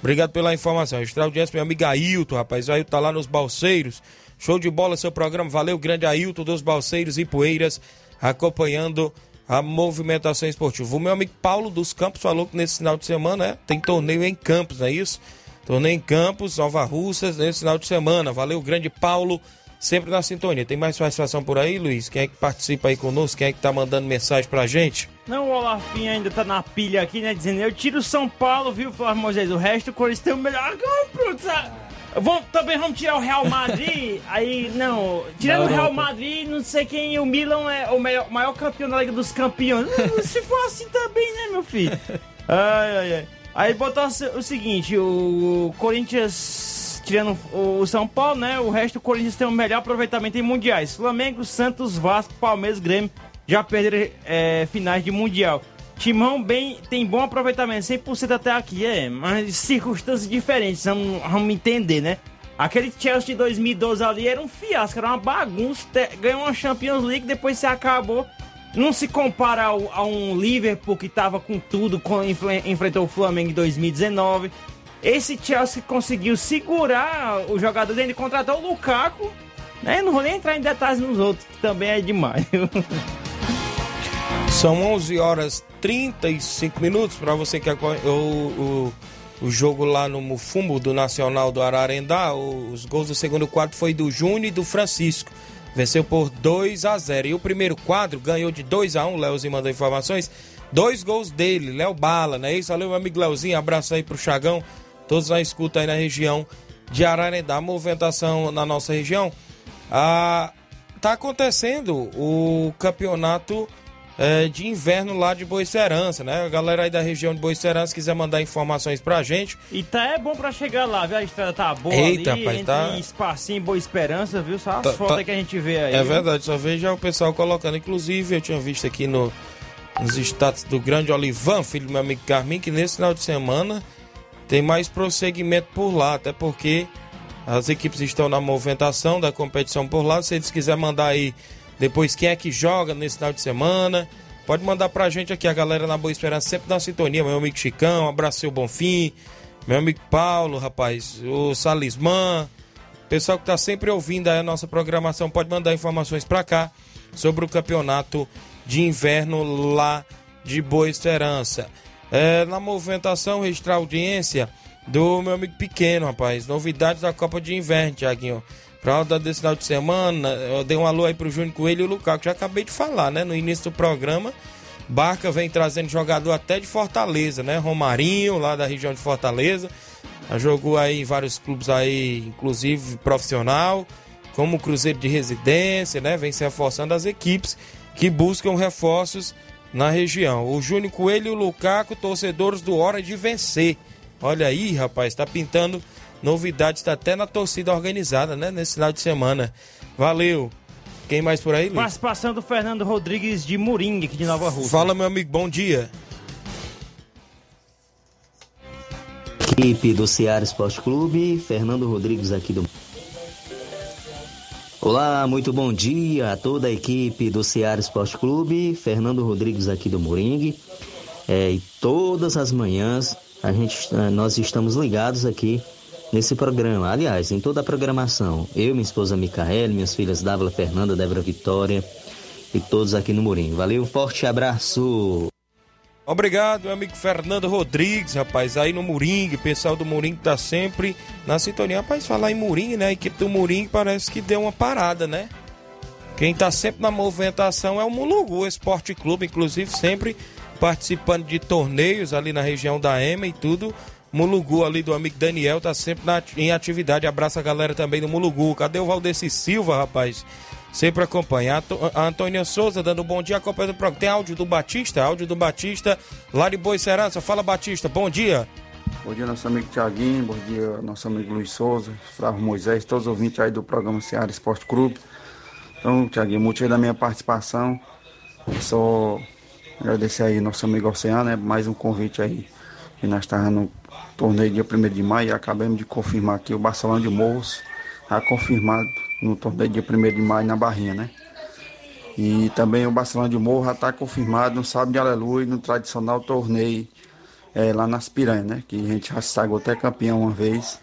Obrigado pela informação. Extra audiência, meu amigo Ailton, rapaz. O Ailton tá lá nos Balseiros. Show de bola seu programa. Valeu, grande Ailton dos Balseiros e Poeiras, acompanhando a movimentação esportiva. O meu amigo Paulo dos Campos falou que nesse final de semana é, tem torneio em Campos, não é isso? Torneio em Campos, Nova Russas, nesse final de semana. Valeu, grande Paulo, sempre na sintonia. Tem mais participação por aí, Luiz? Quem é que participa aí conosco? Quem é que tá mandando mensagem pra gente? Não, o Olafinho ainda tá na pilha aqui, né? Dizendo, eu tiro São Paulo, viu, Flávio Moisés? O resto, o Corinthians tem o melhor. Pronto, Vamos, também vamos tirar o Real Madrid. aí, não. Tirando o Real Madrid, não sei quem. O Milan é o maior, maior campeão da Liga dos Campeões. Se for assim também, né, meu filho? Ai, ai, ai. Aí botou o seguinte: o Corinthians tirando o São Paulo, né? O resto do Corinthians tem o melhor aproveitamento em mundiais. Flamengo, Santos, Vasco, Palmeiras, Grêmio já perderam é, finais de mundial. Timão bem, tem bom aproveitamento, 100% até aqui, é, mas circunstâncias diferentes, vamos, vamos entender, né? Aquele Chelsea de 2012 ali era um fiasco, era uma bagunça, ganhou uma Champions League, depois se acabou. Não se compara ao, a um Liverpool que tava com tudo, quando enfrentou o Flamengo em 2019. Esse Chelsea conseguiu segurar o jogador, ele contratou o Lukaku, né? Não vou nem entrar em detalhes nos outros, que também é demais. São 11 horas 35 minutos para você que acompanha o, o, o, jogo lá no Mufumbo do Nacional do Ararendá. Os gols do segundo quadro foi do Júnior e do Francisco. Venceu por 2 a 0. E o primeiro quadro ganhou de 2 a 1. Leozinho mandou informações. Dois gols dele, Léo Bala, né? Isso, valeu, meu amigo Leozinho. Abraço aí pro Chagão. Todos na escuta aí na região de Ararendá. Movimentação na nossa região. Ah, tá acontecendo o campeonato é, de inverno lá de Boa Serança, né? A galera aí da região de Boa Serança quiser mandar informações pra gente. E tá é bom pra chegar lá, viu? A estrada tá boa Eita, ali, rapaz, tá... Espacinho Boa Esperança, viu? Só as tá, fotos tá... que a gente vê aí. É verdade, só vejo o pessoal colocando. Inclusive, eu tinha visto aqui no, nos status do grande Olivan, filho do meu amigo Carmin, que nesse final de semana tem mais prosseguimento por lá, até porque as equipes estão na movimentação da competição por lá. Se eles quiserem mandar aí depois quem é que joga nesse final de semana, pode mandar pra gente aqui, a galera na Boa Esperança, sempre na sintonia. Meu amigo Chicão, um abraço seu Bonfim, meu amigo Paulo, rapaz, o Salismã, pessoal que tá sempre ouvindo aí a nossa programação, pode mandar informações pra cá sobre o campeonato de inverno lá de Boa Esperança. É, na movimentação, registrar a audiência do meu amigo pequeno, rapaz. Novidades da Copa de Inverno, Tiaguinho. Pra desse final de semana, eu dei um alô aí pro Júnior Coelho e o Lukaku. Já acabei de falar, né? No início do programa. Barca vem trazendo jogador até de Fortaleza, né? Romarinho, lá da região de Fortaleza. Já jogou aí em vários clubes aí, inclusive profissional, como o Cruzeiro de Residência, né? Vem se reforçando as equipes que buscam reforços na região. O Júnior Coelho e o Lukaku, torcedores do Hora de Vencer. Olha aí, rapaz, tá pintando novidades, tá até na torcida organizada, né? Nesse final de semana. Valeu. Quem mais por aí, Luiz? Participação do Fernando Rodrigues de Moringa, aqui de Nova Rússia. Fala, meu amigo, bom dia. Equipe do Ceará Esporte Clube, Fernando Rodrigues aqui do. Olá, muito bom dia a toda a equipe do Ceará Esporte Clube, Fernando Rodrigues aqui do Moringue. É, e todas as manhãs a gente, nós estamos ligados aqui nesse programa. Aliás, em toda a programação. Eu, minha esposa Micaele, minhas filhas Dávila Fernanda, Débora Vitória e todos aqui no Moringue. Valeu, forte abraço. Obrigado, meu amigo Fernando Rodrigues, rapaz, aí no Moringue, pessoal do Moringue tá sempre na sintonia. Rapaz, falar em Moringue, né? A equipe do Moringue parece que deu uma parada, né? Quem tá sempre na movimentação é o Mulugu Esporte Clube, inclusive sempre participando de torneios ali na região da EMA e tudo. Mulugu ali do amigo Daniel tá sempre na, em atividade. Abraça a galera também do Mulugu. Cadê o Valdeci Silva, rapaz? Sempre acompanha. A Antônia Souza dando bom dia acompanhando o programa. Tem áudio do Batista, áudio do Batista, lá de Boi Serança. Fala, Batista, bom dia. Bom dia, nosso amigo Tiaguinho, bom dia, nosso amigo Luiz Souza, Flávio Moisés, todos os ouvintes aí do programa Ceará Esporte Clube. Então, Tiaguinho, motivo da minha participação, só agradecer aí nosso amigo Oceano, né, mais um convite aí, que nós estávamos torneio dia 1 de maio e acabamos de confirmar aqui o Barcelona de Morros, está confirmado no torneio dia 1 de maio na Barrinha, né? E também o Barcelona de Morro já está confirmado no sábado de Aleluia, no tradicional torneio é, lá nas Piranhas, né? Que a gente já sagou até campeão uma vez.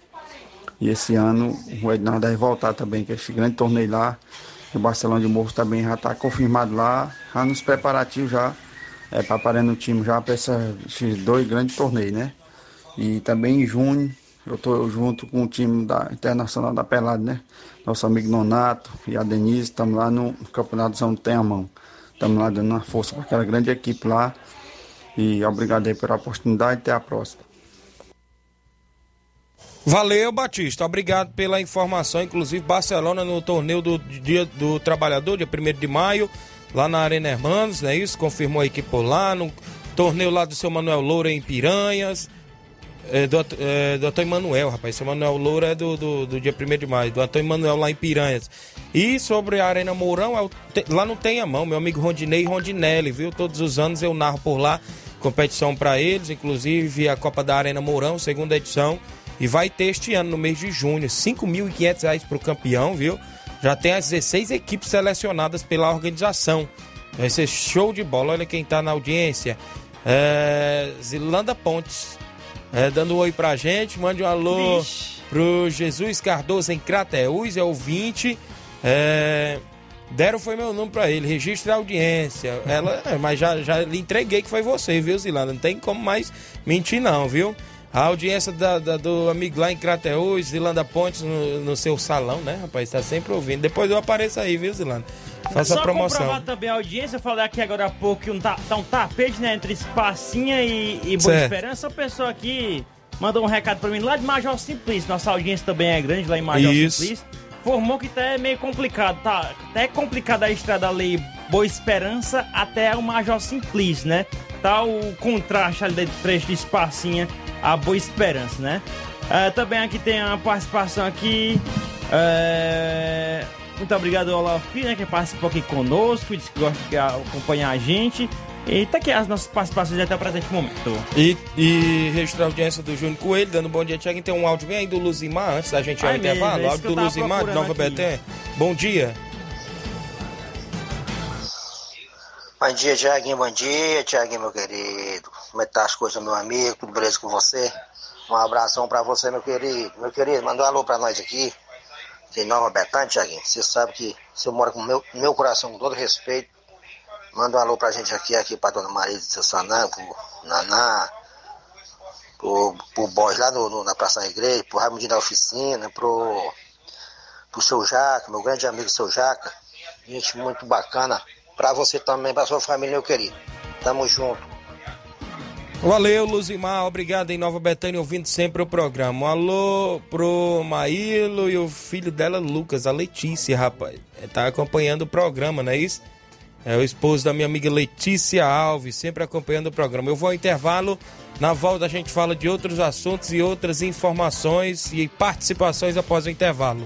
E esse ano o Ednaldo deve voltar também, que é esse grande torneio lá. O Barcelona de Morro também já está confirmado lá, já nos preparativos já, é, preparando o time já para esses dois grandes torneios, né? E também em junho eu estou junto com o time da Internacional da Pelada, né? Nosso amigo Nonato e a Denise, estamos lá no Campeonato São Temão. Estamos lá dando uma força para aquela grande equipe lá. E obrigado aí pela oportunidade. Até a próxima. Valeu, Batista. Obrigado pela informação. Inclusive, Barcelona no torneio do Dia do Trabalhador, dia 1 de maio, lá na Arena Hermanos, não é isso? Confirmou a equipe por lá. No torneio lá do seu Manuel Loura em Piranhas. É, do, é, do Antônio Manuel, rapaz. Seu Manuel Loura é do, do, do dia 1 de maio, do Antônio Manuel lá em Piranhas. E sobre a Arena Mourão, é o, lá não tem a mão, meu amigo Rondinei Rondinelli, viu? Todos os anos eu narro por lá, competição para eles, inclusive a Copa da Arena Mourão, segunda edição. E vai ter este ano, no mês de junho, R$ 5.500 para o campeão, viu? Já tem as 16 equipes selecionadas pela organização. Vai ser show de bola. Olha quem está na audiência. É, Zilanda Pontes é, dando um oi pra gente. Mande um alô Vixe. pro Jesus Cardoso em Crateús, é ouvinte. É, deram foi meu nome pra ele, registre a audiência. Ela, é, mas já, já lhe entreguei que foi você, viu, Zilanda? Não tem como mais mentir, não, viu? A audiência da, da, do amigo lá em Crateús, Zilanda Pontes, no, no, seu salão, né, rapaz? Tá sempre ouvindo. Depois eu apareço aí, viu, Zilanda? Faça Só a promoção. comprovar também a audiência, eu falei aqui agora há pouco que um tá, tá um tapete, né, entre Espacinha e, e Boa certo. Esperança. A pessoa aqui mandou um recado pra mim lá de Major Simplício. Nossa audiência também é grande lá em Major Isso. Simplício. Formou que tá é meio complicado, tá? Até complicado a estrada ali Boa Esperança até o Major Simplício, né? Tá o contraste ali do trecho de Espacinha a Boa Esperança, né? Uh, também aqui tem a participação aqui. Uh, muito obrigado ao Olaf, né, que participou aqui conosco, disse que gosta de acompanhar a gente. E tá aqui as nossas participações até o presente momento. E, e registrar a audiência do Júnior Coelho, dando bom dia, Tiaguinho. Tem um áudio bem aí do Luzimar, antes da gente ir ao Ai, intervalo. áudio do Luzimar, de Nova. Betém. Bom dia. Bom dia, Tiaguinho. Bom dia, Tiaguinho, meu querido. Como é que tá as coisas, meu amigo? Tudo beleza com você? Um abração pra você, meu querido. Meu querido, manda um alô pra nós aqui. Em Nova Betânia, Tiaguinho. Você sabe que você mora com meu, meu coração, com todo respeito. Manda um alô pra gente aqui, aqui pra Dona Maria de Sassanã, pro Naná, pro, pro Borges lá no, no- na Praça da Igreja, pro Raimundinho da Oficina, pro, pro seu Jaca, meu grande amigo seu Jaca. Gente muito bacana. Pra você também, pra sua família, meu querido. Tamo junto. Valeu, Luzimar. Obrigado em Nova Betânia, ouvindo sempre o programa. Alô pro Maílo e o filho dela, Lucas, a Letícia, rapaz. É, Tá acompanhando o programa, não é isso? É o esposo da minha amiga Letícia Alves, sempre acompanhando o programa. Eu vou ao intervalo. Na volta a gente fala de outros assuntos e outras informações e participações após o intervalo.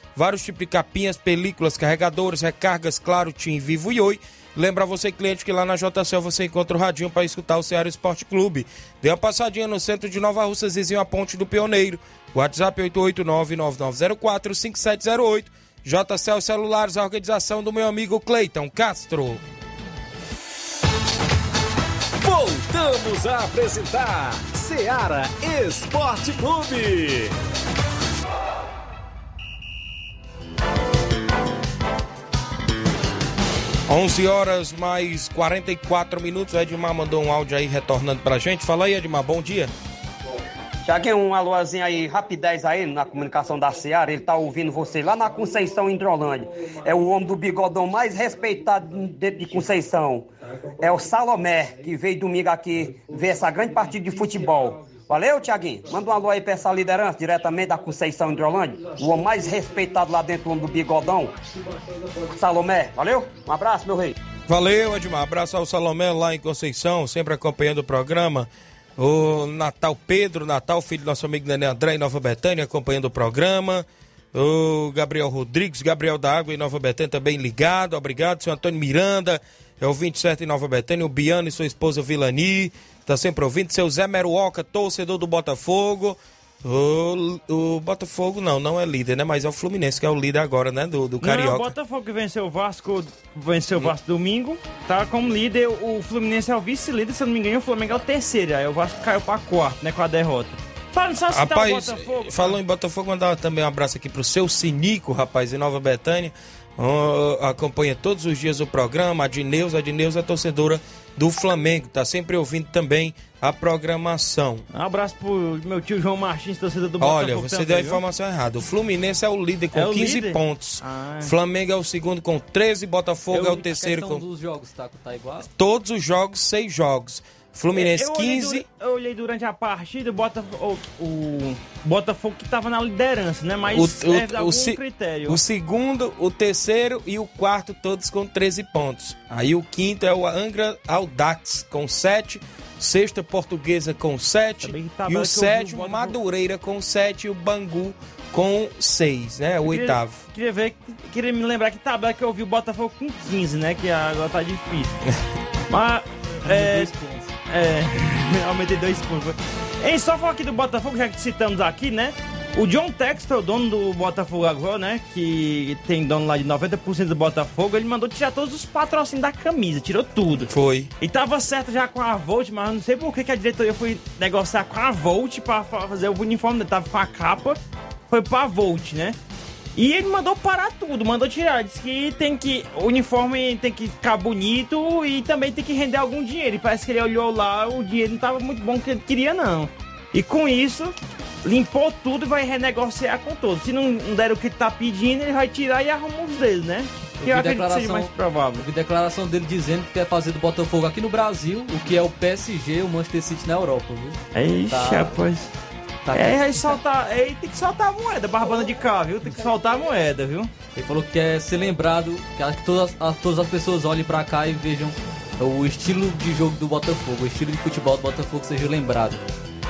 Vários tipos de capinhas, películas, carregadores, recargas, claro, TIM, Vivo e Oi. Lembra você, cliente, que lá na JCL você encontra o radinho para escutar o Ceará Esporte Clube. Dê uma passadinha no centro de Nova Russas, vizinho a Ponte do Pioneiro. WhatsApp 889-9904-5708. JCL Celulares, a organização do meu amigo Cleiton Castro. Voltamos a apresentar Seara Esporte Clube. 11 horas mais 44 minutos. O Edmar mandou um áudio aí retornando pra gente. Fala aí, Edmar, bom dia. Tiaguinho, um alôzinho aí, rapidez aí na comunicação da Seara, ele tá ouvindo você lá na Conceição Hidrolândia. É o homem do bigodão mais respeitado dentro de Conceição. É o Salomé, que veio domingo aqui ver essa grande partida de futebol. Valeu, Tiaguinho? Manda um alô aí pra essa liderança, diretamente da Conceição Hidrolândia. O homem mais respeitado lá dentro, do bigodão. Salomé, valeu? Um abraço, meu rei. Valeu, Edmar. Abraço ao Salomé lá em Conceição, sempre acompanhando o programa. O Natal Pedro, Natal, filho do nosso amigo Nenê André em Nova Betânia, acompanhando o programa. O Gabriel Rodrigues, Gabriel da Água em Nova Betânia também ligado. Obrigado, seu Antônio Miranda, é o 27 em Nova Betânia. O Biano e sua esposa Vilani, tá sempre ouvindo. Seu Zé Meruoca, torcedor do Botafogo. O, o Botafogo não, não é líder, né? Mas é o Fluminense que é o líder agora, né? Do, do Não, Carioca. o Botafogo que venceu o Vasco, venceu o Vasco domingo, tá como líder, o Fluminense é o vice-líder, se eu não me engano, o Flamengo é o terceiro, aí o Vasco caiu pra quarto, né, com a derrota. Fala só citar o Rapaz, Botafogo. falou em Botafogo, mandar também um abraço aqui pro seu Sinico, rapaz, em Nova Betânia. Ó, acompanha todos os dias o programa. A Dineuza, a Dineuza é torcedora do Flamengo, tá sempre ouvindo também a programação. Um abraço pro meu tio João Martins, torcedor do Olha, Botafogo. você também, deu a viu? informação errada. O Fluminense é o líder com É o 15 líder? pontos. Ah. Flamengo é o segundo com 13, Botafogo é o terceiro com dos jogos tá, tá igual? todos os jogos, seis jogos. Fluminense eu olhei 15, du- eu olhei durante a partida, Botafogo, o, o Botafogo que tava na liderança, né? Mas O- o- é o se- critério. O segundo, o terceiro e o quarto, todos com 13 pontos. Aí o quinto é o Angra Audax com 7. Sexta Portuguesa com 7. tabela E eu o sétimo, Madureira com 7. E o Bangu com 6, né? O Eu queria- oitavo. Queria ver, queria me lembrar que tabela que eu vi o Botafogo com 15, né? Que agora tá difícil. Mas. É. É. Aumentei dois pontos. Em só falar aqui do Botafogo, já que citamos aqui, né? O John Textor, dono do Botafogo agora, né? Que tem dono lá de 90% do Botafogo, ele mandou tirar todos os patrocínios da camisa, tirou tudo. Foi. E tava certo já com a Volt, mas não sei por que, que a diretoria foi negociar com a Volt pra fa- fazer o uniforme, tava com a capa, foi pra Volt, né? E ele mandou parar tudo, mandou tirar. Disse que tem que. O uniforme tem que ficar bonito e também tem que render algum dinheiro. E parece que ele olhou lá, o dinheiro não tava muito bom que ele queria, não. E com isso, limpou tudo e vai renegociar com todos. Se não, der o que ele tá pedindo, ele vai tirar e arruma os deles, né? Eu Que eu vi acredito que seja mais provável. eu declaração dele dizendo que quer fazer do Botafogo aqui no Brasil, o que é o PSG, o Manchester City na Europa, viu? Ixi, Tá- rapaz. Tá- é, aí soltar. Aí tem que soltar a moeda, barbando de cá, viu? Tem que soltar a moeda, viu? Ele falou que quer ser lembrado, que acho que todas, as- todas as pessoas olhem pra cá e vejam o estilo de jogo do Botafogo, o estilo de futebol do Botafogo seja lembrado.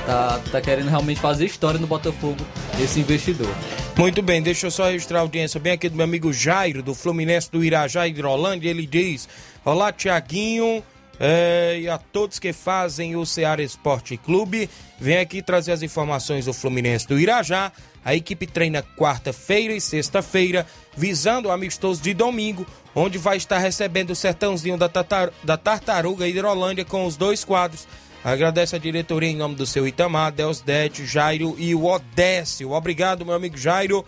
Tá, tá querendo realmente fazer história no Botafogo, esse investidor. Muito bem, deixa eu só registrar a audiência bem aqui do meu amigo Jairo, do Fluminense do Irajá Hidrolândia. Ele diz: Olá, Tiaguinho. Eh, e a todos que fazem o Ceará Esporte Clube, vem aqui trazer as informações do Fluminense do Irajá. A equipe treina quarta-feira e sexta-feira, visando o amistoso de domingo, onde vai estar recebendo o sertãozinho da, Tatar- da Tartaruga Hidrolândia com os dois quadros. Agradece a diretoria em nome do seu Itamar, Deusdete, Jairo e o Odécio. Obrigado, meu amigo Jairo.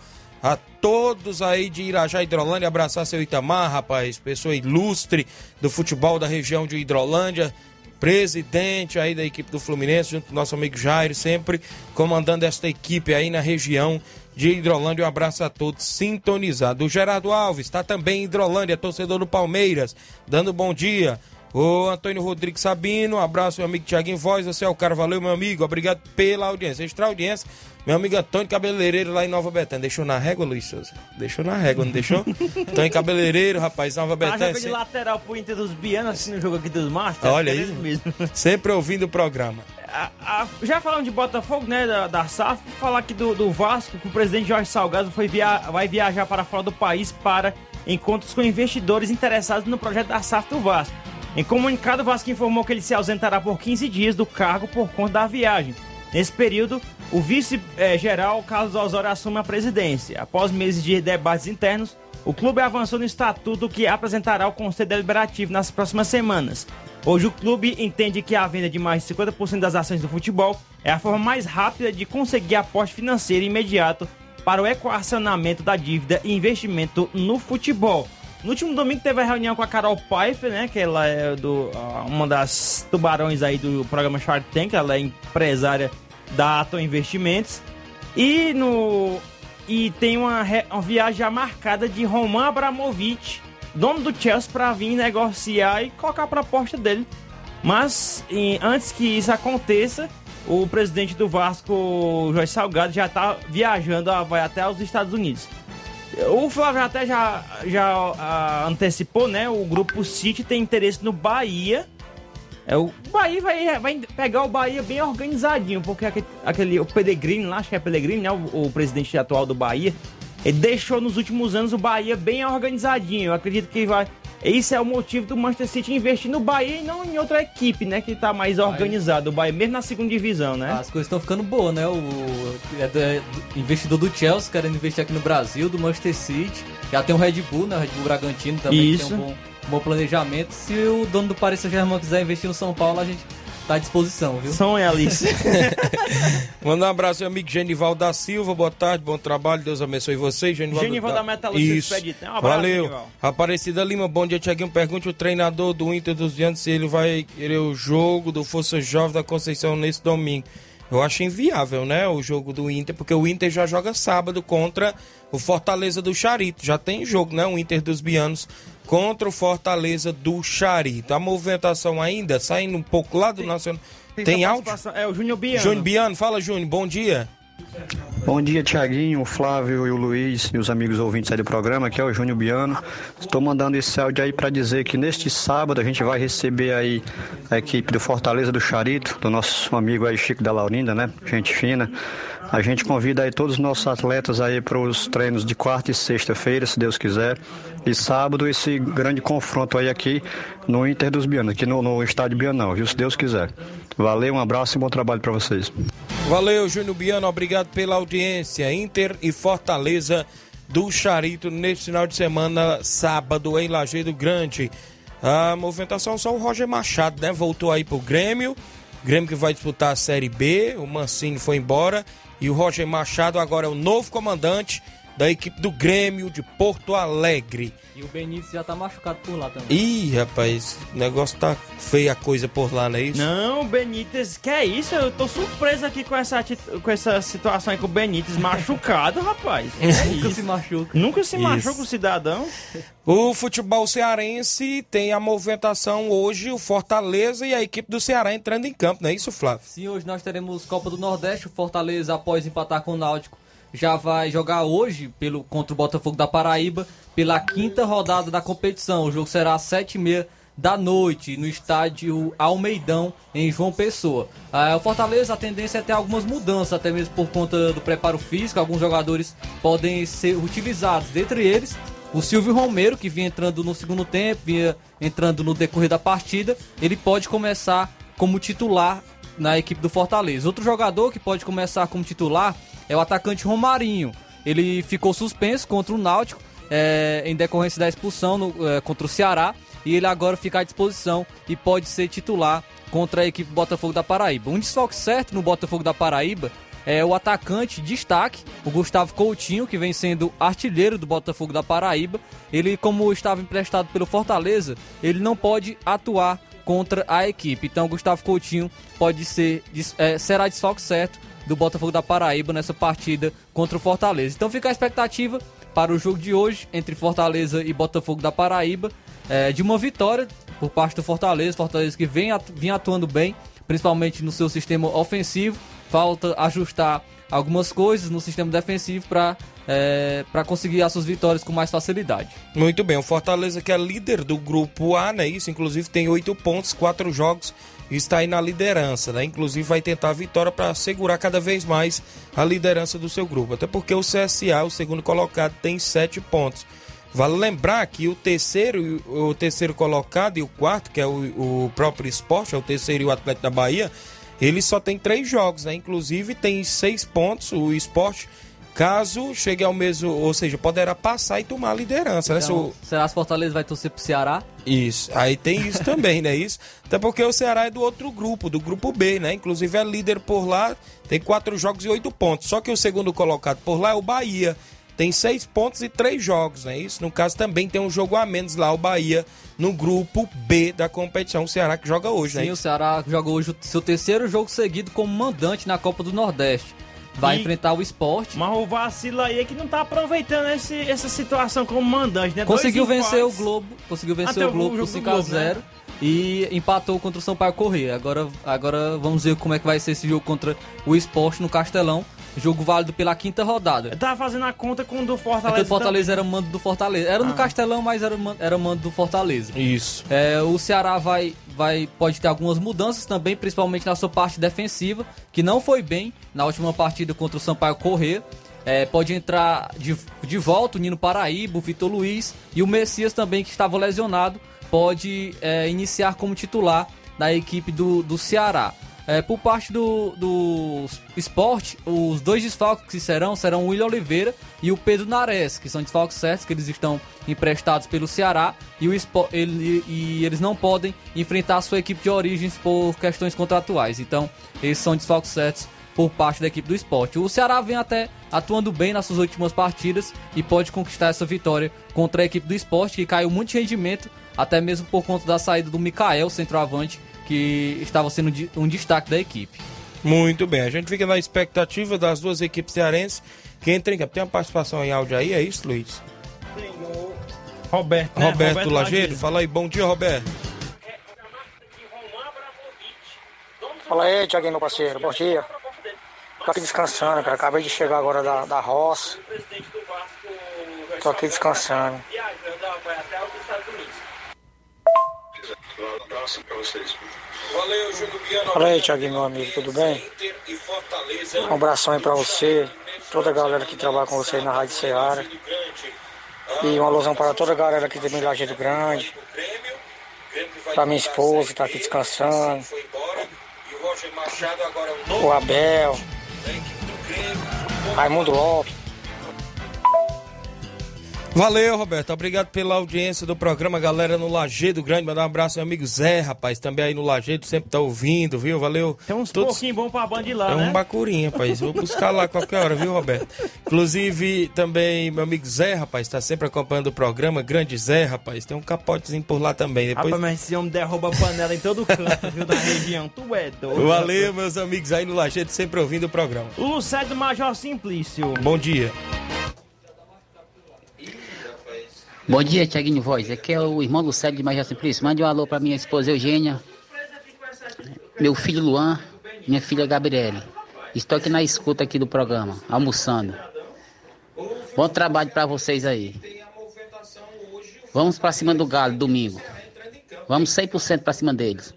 Todos aí de Irajá Hidrolândia, abraçar seu Itamar, rapaz, pessoa ilustre do futebol da região de Hidrolândia, presidente aí da equipe do Fluminense, junto com nosso amigo Jairo, sempre comandando esta equipe aí na região de Hidrolândia. Um abraço a todos sintonizados. O Gerardo Alves está também em Hidrolândia, torcedor do Palmeiras, dando bom dia. O Antônio Rodrigues Sabino, um abraço, meu amigo Tiaguinho Voz, você é o cara, valeu, meu amigo, obrigado pela audiência, extra audiência. Meu amigo Antônio Cabeleireiro lá em Nova Betânia. Deixou na régua, Luiz Souza? Deixou na régua, não deixou? Antônio Cabeleireiro, rapaz, Nova Tá Betânia. jogando de lateral pro Inter dos Bianos, assim no jogo aqui dos Masters. Olha é aí. mesmo. Sempre ouvindo o programa. A- a- já falando de Botafogo, né, da, da SAF, falar aqui do, do Vasco, que o presidente Jorge Salgado foi via, vai viajar para fora do país para encontros com investidores interessados no projeto da SAF do Vasco. Em comunicado, o Vasco informou que ele se ausentará por 15 dias do cargo por conta da viagem. Nesse período, o vice-geral Carlos Osório assume a presidência. Após meses de debates internos, o clube avançou no estatuto que apresentará ao Conselho Deliberativo nas próximas semanas. Hoje o clube entende que a venda de mais de 50% das ações do futebol é a forma mais rápida de conseguir aporte financeiro imediato para o equacionamento da dívida e investimento no futebol. No último domingo teve a reunião com a Carol Pfeiffer, né? Que ela é do, uma das tubarões aí do programa Shark Tank. Ela é empresária da Atom Investimentos. E no e tem uma, uma viagem marcada de Roman Abramovich, dono do Chelsea, para vir negociar e colocar a proposta dele. Mas antes que isso aconteça, o presidente do Vasco, Jorge Salgado, já está viajando, vai até os Estados Unidos. O Flávio até já, já ah, antecipou, né? O grupo City tem interesse no Bahia. É, o Bahia vai, vai pegar o Bahia bem organizadinho, porque aquele, aquele o Pellegrini lá, acho que é Pellegrini, né? O, o presidente atual do Bahia, ele deixou nos últimos anos o Bahia bem organizadinho. Eu acredito que vai. Esse é o motivo do Manchester City investir no Bahia e não em outra equipe, né? Que tá mais organizado. O Bahia, mesmo na segunda divisão, né? As coisas estão ficando boas, né? O é do- do- investidor do Chelsea querendo investir aqui no Brasil, do Manchester City. Já tem o Red Bull, né? O Red Bull Bragantino também Isso. tem um bom, um bom planejamento. Se o dono do Paris Saint-Germain quiser investir no São Paulo, a gente tá à disposição, viu? Sonha, Alice. Manda um abraço, meu amigo Genival da Silva. Boa tarde, bom trabalho. Deus abençoe vocês. Genival, Genival da Metalúrgica Isso. Expedito. Um abraço, Valeu. Genival. Aparecida Lima, bom dia, Tiaguinho. Pergunte o treinador do Inter dos Diantes se ele vai querer o jogo do Força Jovem da Conceição nesse domingo. Eu acho inviável, né? O jogo do Inter, porque o Inter já joga sábado contra o Fortaleza do Charito. Já tem jogo, né? O Inter dos Bianos contra o Fortaleza do Charito. A movimentação ainda, saindo um pouco lá do Nacional. Tem, sua áudio? É o Júnior Biano. Júnior Biano, fala Júnior, bom dia. Bom dia, Tiaguinho, Flávio e o Luiz e os amigos ouvintes aí do programa. Aqui é o Júnior Biano. Estou mandando esse áudio aí para dizer que neste sábado a gente vai receber aí a equipe do Fortaleza do Charito, do nosso amigo aí Chico da Laurinda, né? Gente fina. A gente convida aí todos os nossos atletas aí para os treinos de quarta e sexta-feira, se Deus quiser. E sábado esse grande confronto aí aqui no Inter dos Bianos, aqui no, no estádio Bianão, viu? Se Deus quiser. Valeu, um abraço e bom trabalho para vocês. Valeu, Júnior Biano, obrigado pela audiência. Inter e Fortaleza do Charito neste final de semana, sábado, em Lajeado Grande. A movimentação só o Roger Machado, né? Voltou aí pro Grêmio. Grêmio que vai disputar a Série B. O Mancini foi embora. E o Roger Machado agora é o novo comandante da equipe do Grêmio de Porto Alegre. E o Benítez já tá machucado por lá também. Ih, rapaz, o negócio tá feia a coisa por lá, não é isso? Não, Benítez, que é isso? Eu tô surpreso aqui com essa, com essa situação aí com o Benítez machucado, rapaz. É Nunca isso? se machuca. Nunca se Isso. machuca o cidadão. O futebol cearense tem a movimentação hoje, o Fortaleza e a equipe do Ceará entrando em campo, não é isso, Flávio? Sim, hoje nós teremos Copa do Nordeste. O Fortaleza, após empatar com o Náutico, já vai jogar hoje pelo, contra o Botafogo da Paraíba pela quinta rodada da competição. O jogo será às sete e meia da noite no estádio Almeidão, em João Pessoa. Ah, o Fortaleza, a tendência é ter algumas mudanças, até mesmo por conta do preparo físico. Alguns jogadores podem ser utilizados, dentre eles o Silvio Romero, que vinha entrando no segundo tempo, vinha entrando no decorrer da partida, ele pode começar como titular na equipe do Fortaleza. Outro jogador que pode começar como titular é o atacante Romarinho. Ele ficou suspenso contra o Náutico é, em decorrência da expulsão no- é, contra o Ceará e ele agora fica à disposição e pode ser titular contra a equipe Botafogo da Paraíba. Um desfalque certo no Botafogo da Paraíba é o atacante destaque, o Gustavo Coutinho, que vem sendo artilheiro do Botafogo da Paraíba. Ele, como estava emprestado pelo Fortaleza, ele não pode atuar contra a equipe. Então, Gustavo Coutinho pode ser, é, será desfalque certo do Botafogo da Paraíba nessa partida contra o Fortaleza. Então, fica a expectativa para o jogo de hoje entre Fortaleza e Botafogo da Paraíba é, de uma vitória por parte do Fortaleza. Fortaleza que vem atu- vinha atuando bem, principalmente no seu sistema ofensivo. Falta ajustar algumas coisas no sistema defensivo para para conseguir as suas vitórias com mais facilidade. Muito bem, o Fortaleza que é líder do grupo A, né? Isso, inclusive tem oito pontos, quatro jogos está aí na liderança, né? Inclusive vai tentar a vitória para segurar cada vez mais a liderança do seu grupo. Até porque o CSA, o segundo colocado, tem sete pontos. Vale lembrar que o terceiro, o terceiro colocado e o quarto, que é o, o próprio esporte, é o terceiro e o Atlético da Bahia, ele só tem três jogos, né? Inclusive tem seis pontos o esporte. Caso chegue ao mesmo, ou seja, poderá passar e tomar a liderança, né? Se Então, o- será que o Fortaleza vai torcer pro Ceará? Isso, aí tem isso também, né? Isso. Até porque o Ceará é do outro grupo, do grupo B, né? Inclusive é líder por lá, tem quatro jogos e oito pontos. Só que o segundo colocado por lá é o Bahia. Tem seis pontos e três jogos, né? Isso, no caso, também tem um jogo a menos lá, o Bahia, no grupo B da competição. O Ceará que joga hoje, Sim, né? o Ceará joga hoje o seu terceiro jogo seguido como mandante na Copa do Nordeste. Vai E- enfrentar o esporte. Mas o vacilo aí é que não tá aproveitando esse, essa situação como mandante, né? Conseguiu vencer o. Globo, conseguiu vencer Até o Globo por do 5 a Globo, 0 né? e empatou contra o Sampaio Corrêa. Agora, agora vamos ver como é que vai ser esse jogo contra o Esporte no Castelão. Jogo válido pela quinta rodada. Eu tava fazendo a conta com o do É Fortaleza. que o Fortaleza era mando do Fortaleza. Era no Castelão, mas era, era mando do Fortaleza. Isso. É, o Ceará vai, vai, pode ter algumas mudanças também, principalmente na sua parte defensiva, que não foi bem na última partida contra o Sampaio Corrêa. É, pode entrar de, de volta o Nino Paraíba, o Vitor Luiz e o Messias também, que estava lesionado, pode é, iniciar como titular da equipe do, do Ceará. É, por parte do, do esporte, os dois desfalques que serão serão o William Oliveira e o Pedro Nares, que são desfalques certos, que eles estão emprestados pelo Ceará e, o ele- e eles não podem enfrentar a sua equipe de origens por questões contratuais. Então, esses são desfalques certos por parte da equipe do esporte. O Ceará vem até atuando bem nas suas últimas partidas e pode conquistar essa vitória contra a equipe do esporte, que caiu muito rendimento, até mesmo por conta da saída do Mikael, centroavante, que estava sendo um destaque da equipe. Muito bem, a gente fica na expectativa das duas equipes cearenses que entrem em campo. Tem uma participação em áudio aí, é isso, Luiz? Roberto, né? Roberto, Lageiro, fala aí, bom dia, Roberto. Fala aí, Tiaguinho, meu parceiro. Bom dia. Tô aqui descansando, cara. Acabei de chegar agora da, da roça. Tô aqui descansando. Valeu, Júnior Biano. Fala aí, Tiaguinho, meu amigo. Tudo bem? Um abração aí pra você, toda a galera que trabalha com você aí na Rádio Ceará. E uma alusão para toda a galera aqui de Lajeado Grande. Pra minha esposa, que tá aqui descansando. O Abel, Raimundo Lopes. Valeu, Roberto. Obrigado pela audiência do programa, galera no Lajeado Grande. Mandar um abraço meu amigo Zé, rapaz. Também aí no Lajeado, sempre tá ouvindo, viu? Valeu. Tem uns Todos- pouquinho bom pra banda de lá, É né? um bacurinha, rapaz. Vou buscar lá qualquer hora, viu, Roberto? Inclusive, também meu amigo Zé, rapaz, tá sempre acompanhando o programa. Grande Zé, rapaz. Tem um capotezinho por lá também. Depois... Rapaz, mas esse homem derruba panela em todo canto, viu, da região. Tu é doido. Valeu, meus amigos aí no Lajeado, sempre ouvindo o programa. O Lucério do Major Simplício. Bom dia. Bom dia, Tiaguinho Voz. Aqui é o irmão Lucélio de Major Simplício. Mande um alô para minha esposa Eugênia, meu filho Luan, minha filha Gabriele. Estou aqui na escuta aqui do programa, almoçando. Bom trabalho para vocês aí. Vamos para cima do Galo domingo. Vamos 100% para cima deles.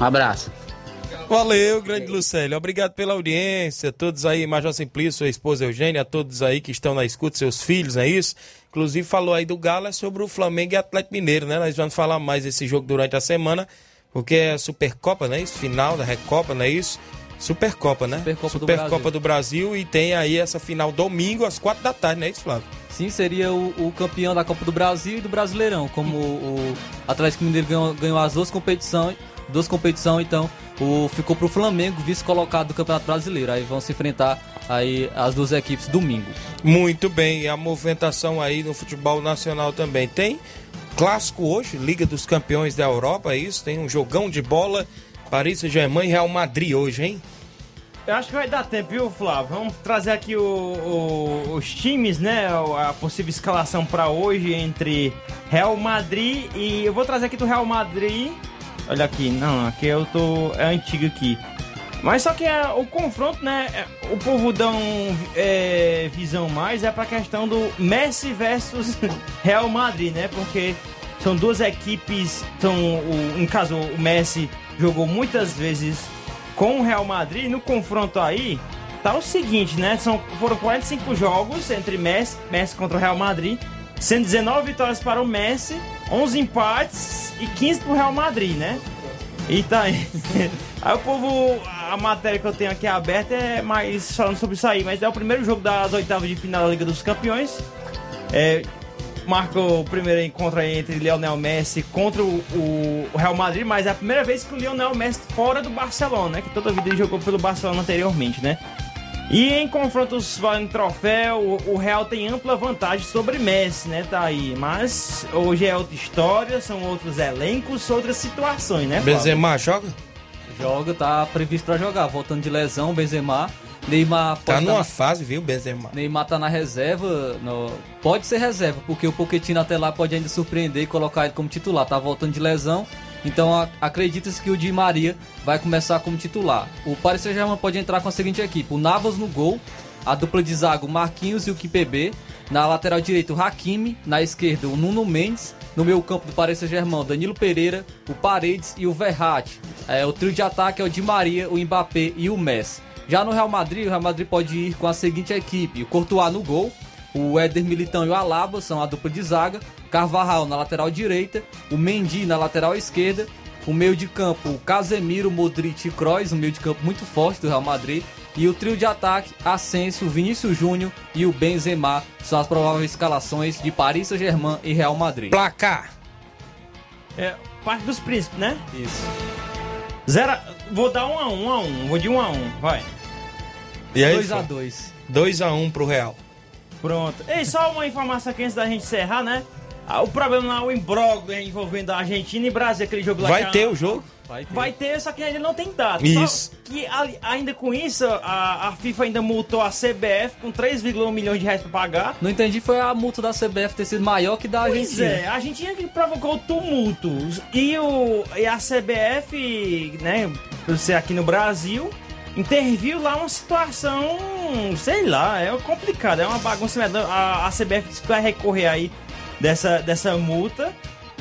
Um abraço. Valeu, grande Lucélio. Obrigado pela audiência. Todos aí, Major Simplício, sua esposa Eugênia, a todos aí que estão na escuta, seus filhos, não é isso? Inclusive, falou aí do Galo, é sobre o Flamengo e Atlético Mineiro, né? Nós vamos falar mais desse jogo durante a semana, porque é a Supercopa, não é isso? Final da Recopa, não é isso? Supercopa, né? Supercopa do Supercopa Brasil. do Brasil e tem aí essa final domingo às quatro da tarde, não é isso, Flávio? Sim, seria o, o campeão da Copa do Brasil e do Brasileirão. Como o, o Atlético Mineiro ganhou, ganhou as duas competições, duas competições, então o, ficou pro Flamengo, vice-colocado do Campeonato Brasileiro. Aí vão se enfrentar aí as duas equipes domingo. Muito bem, e a movimentação aí no futebol nacional também. Tem clássico hoje, Liga dos Campeões da Europa, é isso? Tem um jogão de bola, Paris Saint-Germain e Real Madrid hoje, hein? Eu acho que vai dar tempo, viu, Flávio? Vamos trazer aqui o- o- os times, né? A possível escalação para hoje entre Real Madrid e. Eu vou trazer aqui do Real Madrid. Olha aqui, não, aqui eu tô. É antigo aqui. Mas só que é, o confronto, né? é, O povo dá um é, visão mais é pra questão do Messi versus Real Madrid, né? Porque são duas equipes. São, no caso, o Messi jogou muitas vezes com o Real Madrid. No confronto aí, tá o seguinte, né? São, foram 45 jogos entre Messi, Messi contra o Real Madrid. Sendo 19 vitórias para o Messi, 11 empates e 15 para o Real Madrid, né? E tá aí. Aí o povo, a matéria que eu tenho aqui aberta é mais falando sobre isso aí, mas é o primeiro jogo das oitavas de final da Liga dos Campeões. É, marca o primeiro encontro entre Lionel Messi contra o, o Real Madrid, mas é a primeira vez que o Lionel Messi fora do Barcelona, né? Que toda a vida ele jogou pelo Barcelona anteriormente, né? E em confrontos valendo troféu, o, Real tem ampla vantagem sobre Messi, né? Tá aí. Mas hoje é outra história, são outros elencos, outras situações, né? Flávio? Benzema joga? Joga, tá previsto pra jogar, voltando de lesão, Benzema. Neymar Tá numa tá- fase, viu, Benzema? Neymar tá na reserva, no- pode ser reserva, porque o Pochettino até lá pode ainda surpreender e colocar ele como titular. Tá voltando de lesão, então acredita-se que o Di Maria vai começar como titular. O Paris Saint-Germain pode entrar com a seguinte equipe: o Navas no gol, a dupla de zaga, o Marquinhos e o Kimpembe. Na lateral direita, o Hakimi. Na esquerda, o Nuno Mendes. No meio campo do Paris Saint-Germain, Danilo Pereira, o Paredes e o Verratti. É, o trio de ataque é o Di Maria, o Mbappé e o Messi. Já no Real Madrid, o Real Madrid pode ir com a seguinte equipe: o Courtois no gol, o Éder Militão e o Alaba são a dupla de zaga, Carvajal na lateral direita, o Mendy na lateral esquerda, o meio de campo, o Casemiro, Modric e Kroos, um meio de campo muito forte do Real Madrid, e o trio de ataque, Asensio, Vinícius Júnior e o Benzema são as prováveis escalações de Paris Saint-Germain e Real Madrid. Placar. É, parte dos príncipes, né? Isso. Zero, a- vou dar um a um, um a um, vou de um a um, vai. E aí, 2 a Flávio? 2 2x1 pro Real. Pronto. Ei, só uma informação aqui antes da gente encerrar, né? Ah, o problema lá, o imbróglio envolvendo a Argentina e Brasil, aquele jogo lá. Vai a- ter o jogo? Vai ter. Vai ter, só que ainda não tem data. Isso. Só que ainda com isso, a, a FIFA ainda multou a CBF com 3,1 milhões de reais pra pagar. Não entendi, foi a multa da CBF ter sido maior que da Pois Argentina. é, a Argentina que provocou tumultos. E, o, e a CBF, né, por ser aqui no Brasil, interviu lá uma situação, sei lá, é complicado, é uma bagunça. A, a CBF disse que vai recorrer aí dessa, dessa multa,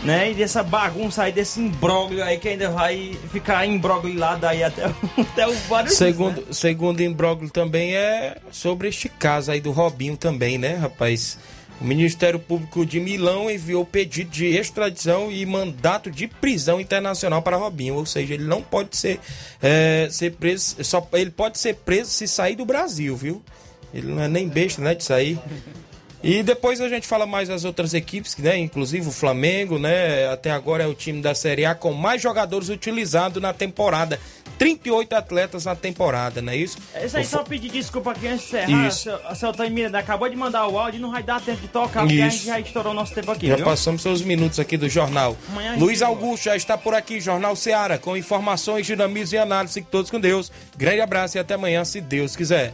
né, e dessa bagunça aí, desse imbróglio aí, que ainda vai ficar imbroglilado aí até, até o vários dias, né? Segundo, segundo imbróglio também é sobre este caso aí do Robinho também, né, rapaz? O Ministério Público de Milão enviou pedido de extradição e mandato de prisão internacional para Robinho, ou seja, ele não pode ser, é, ser preso, só, ele pode ser preso se sair do Brasil, viu? Ele não é nem besta, né, de sair. E depois a gente fala mais das outras equipes, né? Inclusive o Flamengo, né? Até agora é o time da Série A com mais jogadores utilizados na temporada. 38 atletas na temporada, não é isso? É isso aí, O só pedir desculpa aqui antes de encerrar. Isso. Seu Antônio Miranda acabou de mandar o áudio e não vai dar tempo de tocar, porque a Isso. gente já estourou o nosso tempo aqui, Já viu? passamos seus minutos aqui do jornal. Amanhã a Luiz. Augusto já está por aqui, Jornal Seara, com informações, dinamismo e análise. Todos com Deus. Grande abraço e até amanhã, se Deus quiser.